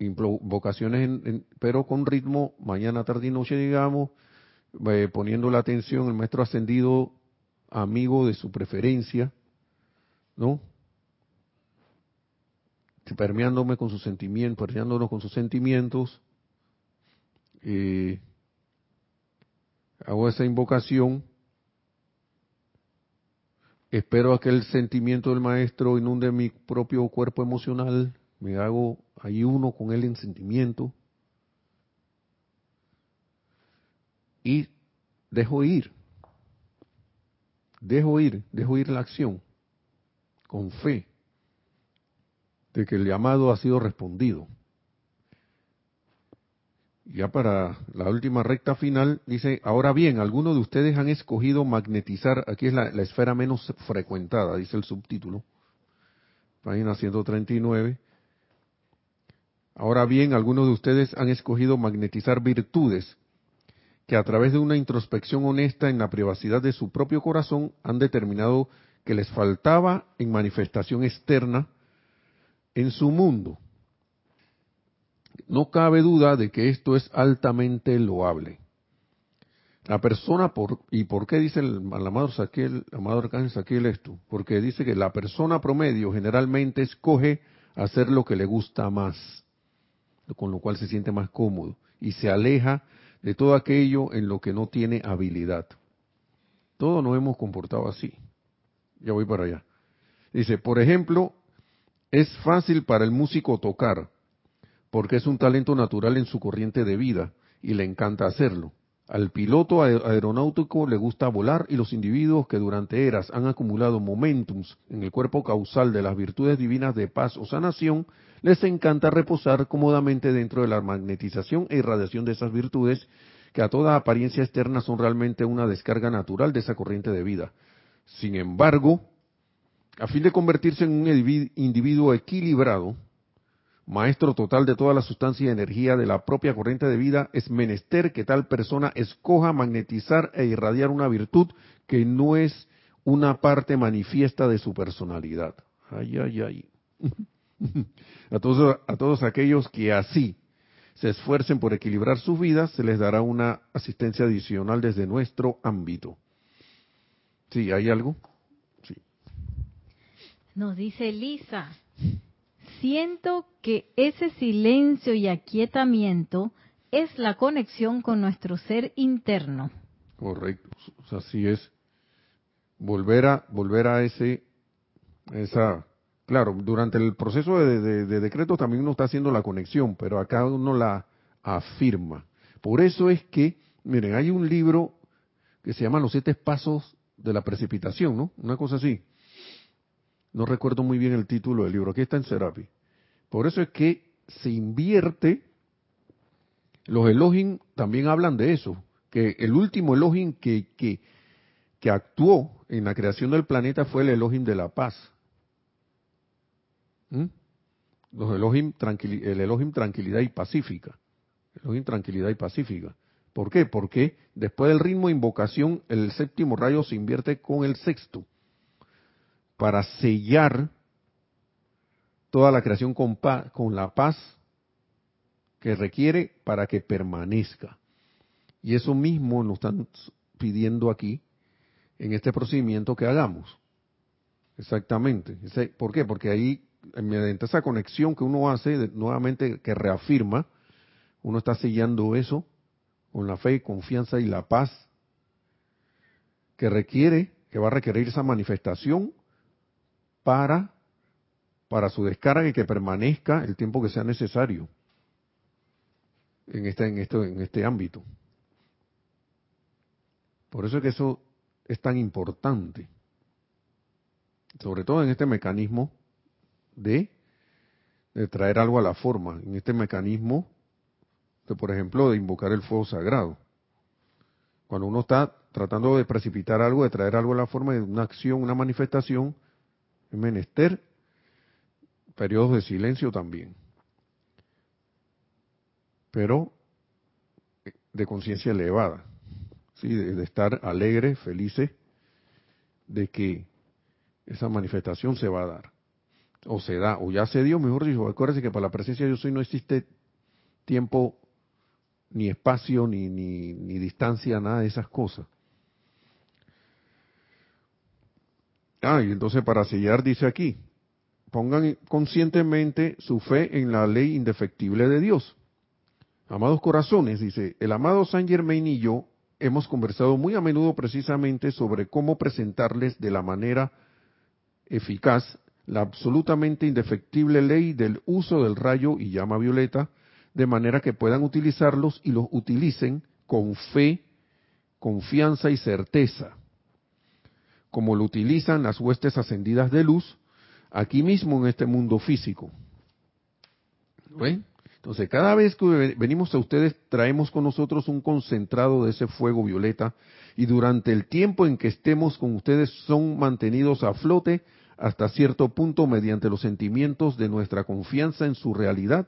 invocaciones, pero con ritmo, mañana, tarde y noche, digamos, eh, poniendo la atención, el maestro ascendido, amigo de su preferencia, ¿no? Permeándome con sus sentimientos, permeándonos con sus sentimientos, eh, hago esa invocación, espero a que el sentimiento del maestro inunde mi propio cuerpo emocional, me hago ahí uno con él en sentimiento y dejo ir. Dejo ir, dejo ir la acción, con fe, de que el llamado ha sido respondido. Ya para la última recta final, dice, ahora bien, algunos de ustedes han escogido magnetizar, aquí es la, esfera menos frecuentada, dice el subtítulo, página 139. Ahora bien, algunos de ustedes han escogido magnetizar virtudes que a través de una introspección honesta en la privacidad de su propio corazón han determinado que les faltaba en manifestación externa en su mundo. No cabe duda de que esto es altamente loable. La persona, por, ¿y por qué dice el, amado Saquiel, amado Arcángel Saquiel esto? Porque dice que la persona promedio generalmente escoge hacer lo que le gusta más, con lo cual se siente más cómodo, y se aleja de todo aquello en lo que no tiene habilidad. Todos nos hemos comportado así. Ya voy para allá. Dice, por ejemplo, es fácil para el músico tocar, porque es un talento natural en su corriente de vida y le encanta hacerlo. Al piloto aeronáutico le gusta volar y los individuos que durante eras han acumulado momentums en el cuerpo causal de las virtudes divinas de paz o sanación, les encanta reposar cómodamente dentro de la magnetización e irradiación de esas virtudes que a toda apariencia externa son realmente una descarga natural de esa corriente de vida. Sin embargo, a fin de convertirse en un individuo equilibrado, maestro total de toda la sustancia y energía de la propia corriente de vida, es menester que tal persona escoja magnetizar e irradiar una virtud que no es una parte manifiesta de su personalidad. Ay, ay, ay. A todos, aquellos que así se esfuercen por equilibrar sus vidas, se les dará una asistencia adicional desde nuestro ámbito. ¿Sí? ¿Hay algo? Sí. Nos dice Lisa, siento que ese silencio y aquietamiento es la conexión con nuestro ser interno. Correcto, así es. Volver a volver a ese esa claro, durante el proceso de, decreto también uno está haciendo la conexión, pero acá uno la afirma. Por eso es que, miren, hay un libro que se llama Los siete pasos de la precipitación, ¿no? Una cosa así. No recuerdo muy bien el título del libro, aquí está en Serapi. Por eso es que se invierte, los Elohim también hablan de eso, que el último Elohim que, que, que actuó en la creación del planeta fue el Elohim de la paz ¿Mm? Los Elohim, el Elohim tranquilidad y pacífica. Elohim tranquilidad y pacífica. ¿Por qué? Porque después del ritmo de invocación, el séptimo rayo se invierte con el sexto para sellar toda la creación con, con la paz que requiere para que permanezca. Y eso mismo nos están pidiendo aquí en este procedimiento que hagamos. Exactamente. ¿Por qué? Porque ahí mediante esa conexión que uno hace, nuevamente que reafirma, uno está sellando eso con la fe, confianza y la paz que requiere, que va a requerir esa manifestación para, para su descarga y que permanezca el tiempo que sea necesario en este, en este, en este ámbito. Por eso es que eso es tan importante, sobre todo en este mecanismo de, traer algo a la forma, en este mecanismo, de, por ejemplo, de invocar el fuego sagrado. Cuando uno está tratando de precipitar algo, de traer algo a la forma de una acción, una manifestación, es menester periodos de silencio también. Pero de conciencia elevada, ¿sí? de, estar alegre, felices de que esa manifestación se va a dar o se da, o ya se dio, mejor dicho, acuérdense que para la presencia de yo soy no existe tiempo, ni espacio, ni, ni, ni distancia, nada de esas cosas. Ah, y entonces para sellar dice aquí, pongan conscientemente su fe en la ley indefectible de Dios. Amados corazones, dice, el amado Saint Germain y yo hemos conversado muy a menudo precisamente sobre cómo presentarles de la manera eficaz la absolutamente indefectible ley del uso del rayo y llama violeta, de manera que puedan utilizarlos y los utilicen con fe confianza y certeza, como lo utilizan las huestes ascendidas de luz aquí mismo en este mundo físico. ¿Ven? Entonces, cada vez que venimos a ustedes, traemos con nosotros un concentrado de ese fuego violeta y durante el tiempo en que estemos con ustedes son mantenidos a flote hasta cierto punto mediante los sentimientos de nuestra confianza en su realidad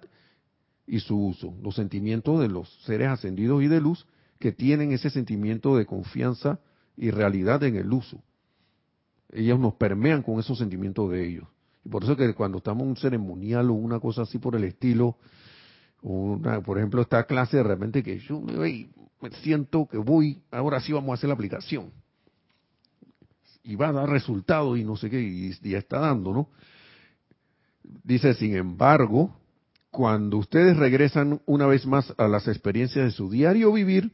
y su uso, los sentimientos de los seres ascendidos y de luz que tienen ese sentimiento de confianza y realidad en el uso. Ellos nos permean con esos sentimientos de ellos. Y por eso que cuando estamos en un ceremonial o una cosa así por el estilo, una, por ejemplo, esta clase de repente que yo me siento que voy, ahora sí vamos a hacer la aplicación. Y va a dar resultado y no sé qué, y ya está dando, ¿no? Dice, sin embargo, cuando ustedes regresan una vez más a las experiencias de su diario vivir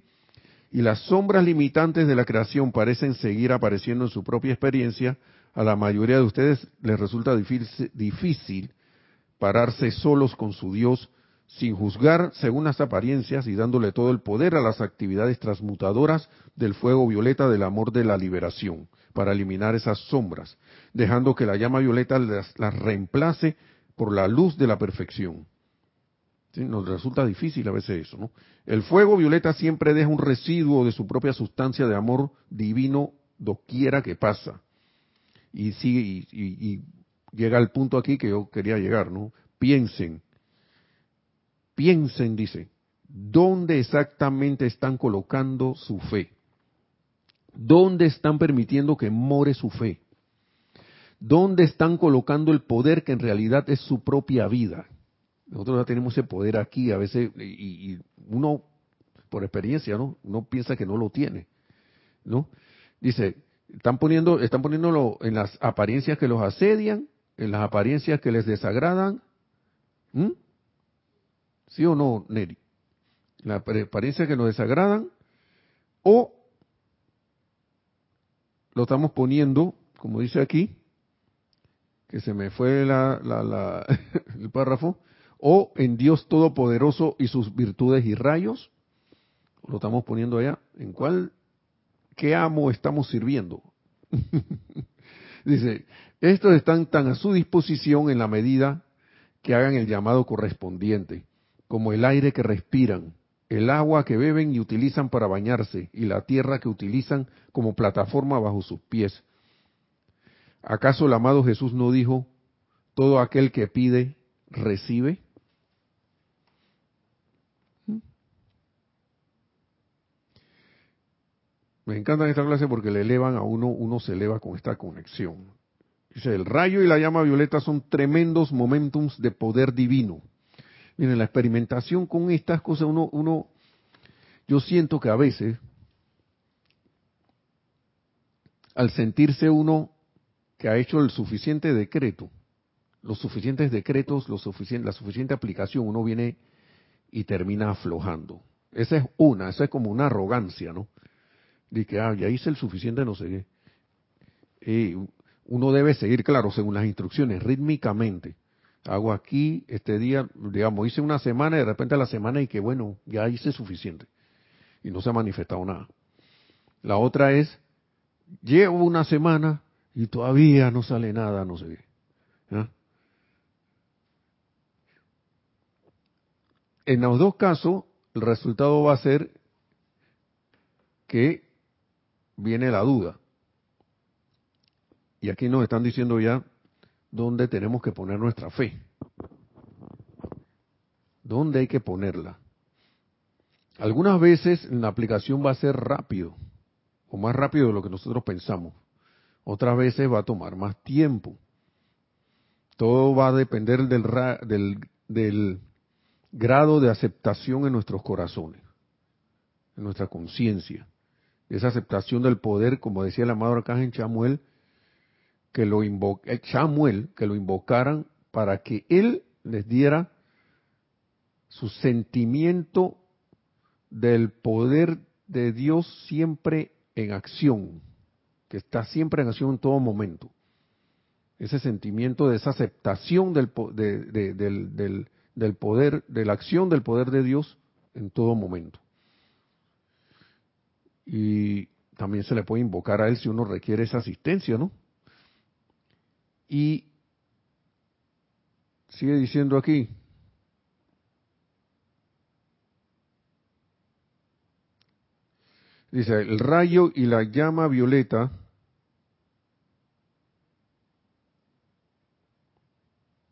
y las sombras limitantes de la creación parecen seguir apareciendo en su propia experiencia, a la mayoría de ustedes les resulta difícil, pararse solos con su Dios sin juzgar según las apariencias y dándole todo el poder a las actividades transmutadoras del fuego violeta del amor de la liberación, para eliminar esas sombras, dejando que la llama violeta las, reemplace por la luz de la perfección. Nos resulta difícil a veces eso, ¿no? El fuego violeta siempre deja un residuo de su propia sustancia de amor divino doquiera que pasa. Y sigue y, llega al punto aquí que yo quería llegar, ¿no? Piensen, piensen, dice, ¿dónde exactamente están colocando su fe? ¿Dónde están permitiendo que more su fe? ¿Dónde están colocando el poder que en realidad es su propia vida? Nosotros ya tenemos ese poder aquí, a veces, y, uno, por experiencia, ¿no? Uno piensa que no lo tiene, ¿no? Dice, están poniendo, están poniéndolo en las apariencias que los asedian, en las apariencias que les desagradan, ¿sí o no, Neri? La apariencia que nos desagradan, o lo estamos poniendo, como dice aquí, que se me fue la, la, el párrafo, o en Dios Todopoderoso y sus virtudes y rayos. Lo estamos poniendo allá. ¿En cuál? ¿Qué amo estamos sirviendo? Dice, estos están tan a su disposición en la medida que hagan el llamado correspondiente, como el aire que respiran, el agua que beben y utilizan para bañarse, y la tierra que utilizan como plataforma bajo sus pies. ¿Acaso el amado Jesús no dijo, todo aquel que pide, recibe? Me encanta esta clase porque le elevan a uno, uno se eleva con esta conexión. Dice, el rayo y la llama violeta son tremendos momentums de poder divino. Miren, la experimentación con estas cosas, uno, uno, yo siento que a veces, al sentirse uno que ha hecho el suficiente decreto, los suficientes decretos, la suficiente aplicación, uno viene y termina aflojando. Esa es una, esa es como una arrogancia, ¿no? De que, ah, ya hice el suficiente, no sé qué. uno debe seguir, claro, según las instrucciones, rítmicamente. Hago aquí, este día, digamos, hice una semana y de repente a la semana y que, bueno, ya hice suficiente. Y no se ha manifestado nada. La otra es, llevo una semana y todavía no sale nada, no sé qué. En los dos casos, el resultado va a ser que viene la duda. Y aquí nos están diciendo ya dónde tenemos que poner nuestra fe. ¿Dónde hay que ponerla? Algunas veces la aplicación va a ser rápido, o más rápido de lo que nosotros pensamos. Otras veces va a tomar más tiempo. Todo va a depender del, del, del grado de aceptación en nuestros corazones, en nuestra conciencia esa aceptación del poder, como decía el amado arcángel Chamuel, que lo eh, que lo invocaran para que él les diera su sentimiento del poder de Dios siempre en acción, que está siempre en acción en todo momento. Ese sentimiento de esa aceptación del, del, del poder, de la acción del poder de Dios en todo momento. Y también se le puede invocar a él si uno requiere esa asistencia, ¿no? Y sigue diciendo aquí, dice, el rayo y la llama violeta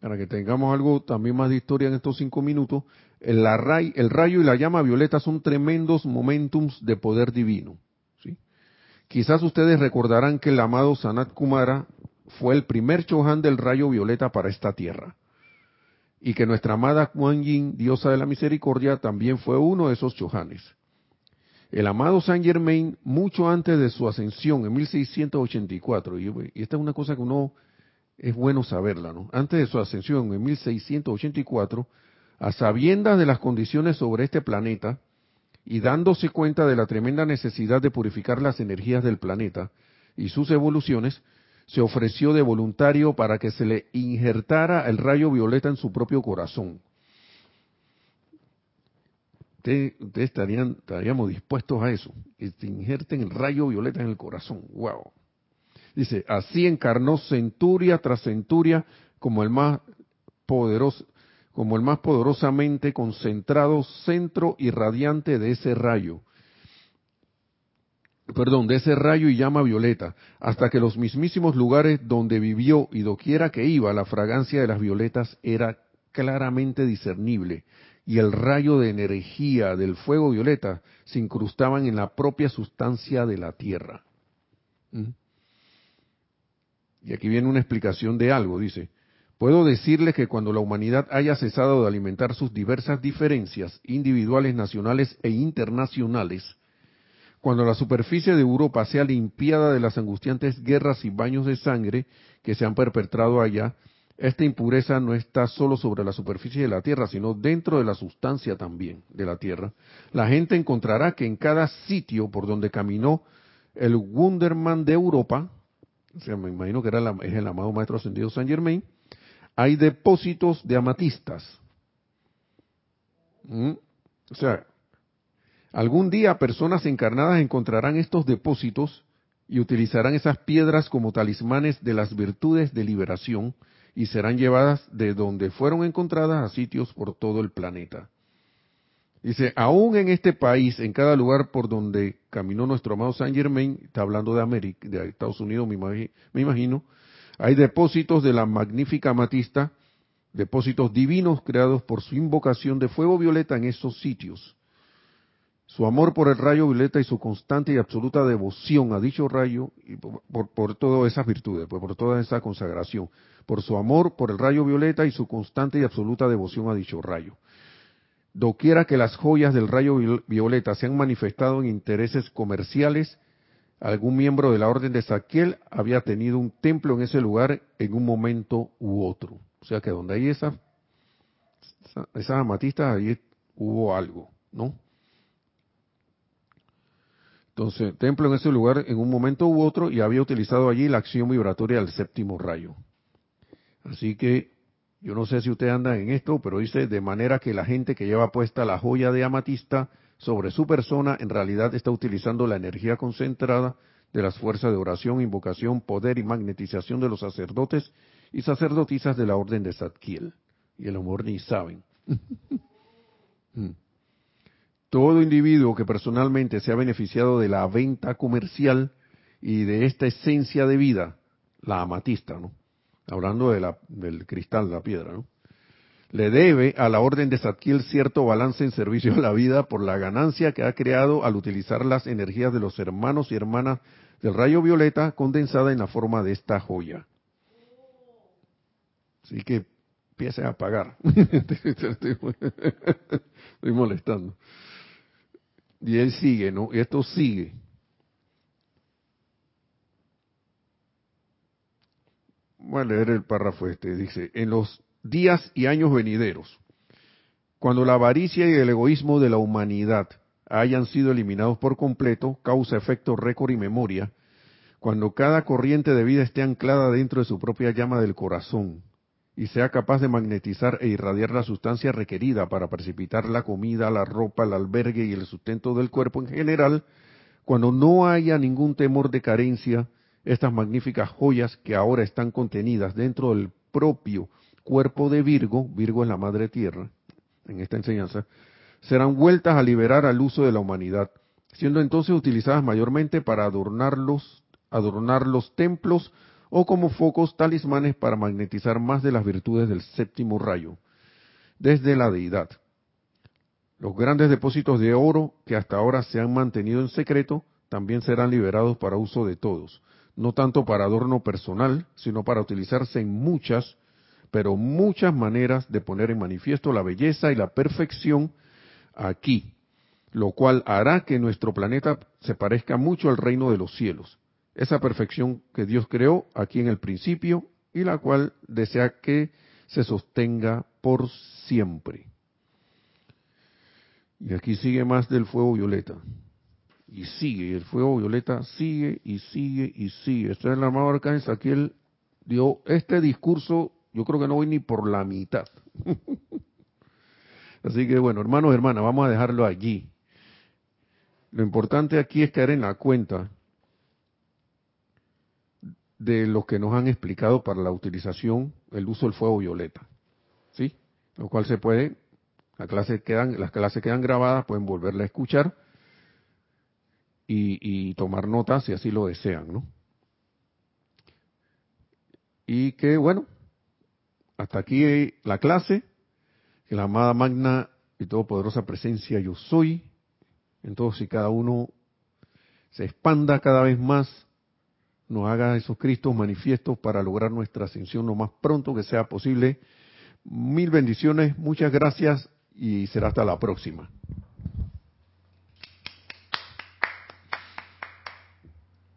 para que tengamos algo también más de historia en estos cinco minutos, el, rayo y la llama violeta son tremendos momentums de poder divino. ¿sí? Quizás ustedes recordarán que el amado Sanat Kumara fue el primer Chohan del rayo violeta para esta tierra. Y que nuestra amada Kuan Yin, diosa de la misericordia, también fue uno de esos Chohanes. El amado Saint Germain, mucho antes de su ascensión, en 1684, y esta es una cosa que uno es bueno saberla, ¿no? Antes de su ascensión en 1684, a sabiendas de las condiciones sobre este planeta y dándose cuenta de la tremenda necesidad de purificar las energías del planeta y sus evoluciones, se ofreció de voluntario para que se le injertara el rayo violeta en su propio corazón. Ustedes, estarían, estaríamos dispuestos a eso, que se injerten el rayo violeta en el corazón. ¡Wow! Dice, así encarnó centuria tras centuria como el más poderoso, como el más poderosamente concentrado centro irradiante de ese rayo. Perdón, de ese rayo y llama violeta, hasta que los mismísimos lugares donde vivió y doquiera que iba, la fragancia de las violetas era claramente discernible, y el rayo de energía del fuego violeta se incrustaban en la propia sustancia de la tierra. ¿Mm? Y aquí viene una explicación de algo, dice, puedo decirles que cuando la humanidad haya cesado de alimentar sus diversas diferencias individuales, nacionales e internacionales, cuando la superficie de Europa sea limpiada de las angustiantes guerras y baños de sangre que se han perpetrado allá, esta impureza no está solo sobre la superficie de la Tierra, sino dentro de la sustancia también de la Tierra. La gente encontrará que en cada sitio por donde caminó el Wunderman de Europa, o me imagino que era es el amado Maestro Ascendido San Germain, hay depósitos de amatistas. ¿Mm? O sea, algún día personas encarnadas encontrarán estos depósitos y utilizarán esas piedras como talismanes de las virtudes de liberación y serán llevadas de donde fueron encontradas a sitios por todo el planeta. Dice, aún en este país, en cada lugar por donde caminó nuestro amado Saint Germain, está hablando de América, de Estados Unidos, me imagino, hay depósitos de la magnífica amatista, depósitos divinos creados por su invocación de fuego violeta en esos sitios. Su amor por el rayo violeta y su constante y absoluta devoción a dicho rayo, y por, por todas esas virtudes, pues, por toda esa consagración, por su amor por el rayo violeta y su constante y absoluta devoción a dicho rayo. Doquiera que las joyas del rayo violeta se han manifestado en intereses comerciales, algún miembro de la orden de Saquiel había tenido un templo en ese lugar en un momento u otro. O sea que donde hay esas, esas amatistas, ahí hubo algo, ¿no? Entonces, templo en ese lugar en un momento u otro y había utilizado allí la acción vibratoria del séptimo rayo. Así que yo no sé si usted anda en esto, pero dice de manera que la gente que lleva puesta la joya de amatista sobre su persona en realidad está utilizando la energía concentrada de las fuerzas de oración, invocación, poder y magnetización de los sacerdotes y sacerdotisas de la orden de Zadkiel. Y el amor ni saben. Mm. Todo individuo que personalmente se ha beneficiado de la venta comercial y de esta esencia de vida, la amatista, ¿no? hablando de la, del cristal, la piedra, ¿no? Le debe a la orden de Zadkiel cierto balance en servicio a la vida por la ganancia que ha creado al utilizar las energías de los hermanos y hermanas del rayo violeta condensada en la forma de esta joya. Así que empiece a pagar. Estoy molestando. Y él sigue, ¿no? Y esto sigue. voy a leer el párrafo este, dice, en los días y años venideros, cuando la avaricia y el egoísmo de la humanidad hayan sido eliminados por completo, causa, efecto, récord y memoria, cuando cada corriente de vida esté anclada dentro de su propia llama del corazón y sea capaz de magnetizar e irradiar la sustancia requerida para precipitar la comida, la ropa, el albergue y el sustento del cuerpo en general, Cuando no haya ningún temor de carencia, estas magníficas joyas que ahora están contenidas dentro del propio cuerpo de Virgo, Virgo es la madre tierra, en esta enseñanza, serán vueltas a liberar al uso de la humanidad, siendo entonces utilizadas mayormente para adornarlos, adornar los templos o como focos talismanes para magnetizar más de las virtudes del séptimo rayo, desde la deidad. Los grandes depósitos de oro que hasta ahora se han mantenido en secreto también serán liberados para uso de todos, no tanto para adorno personal, sino para utilizarse en muchas, pero muchas maneras de poner en manifiesto la belleza y la perfección aquí, lo cual hará que nuestro planeta se parezca mucho al reino de los cielos, esa perfección que Dios creó aquí en el principio y la cual desea que se sostenga por siempre. Y aquí sigue más del fuego violeta. Y sigue, el fuego violeta sigue y sigue y sigue. Este es el amado Arcángel él dio este discurso, yo creo que no voy ni por la mitad. Así que bueno, hermanos, hermanas, vamos a dejarlo allí. Lo importante aquí es caer en la cuenta de lo que nos han explicado para la utilización, el uso del fuego violeta. ¿Sí? Lo cual se puede quedan, las clases quedan grabadas, pueden volverla a escuchar y, tomar notas si así lo desean, ¿no? Y que bueno, hasta aquí la clase, que la amada magna y todopoderosa presencia yo soy, en todos y cada uno se expanda cada vez más, nos haga esos Cristos manifiestos para lograr nuestra ascensión lo más pronto que sea posible. Mil bendiciones, muchas gracias y será hasta la próxima.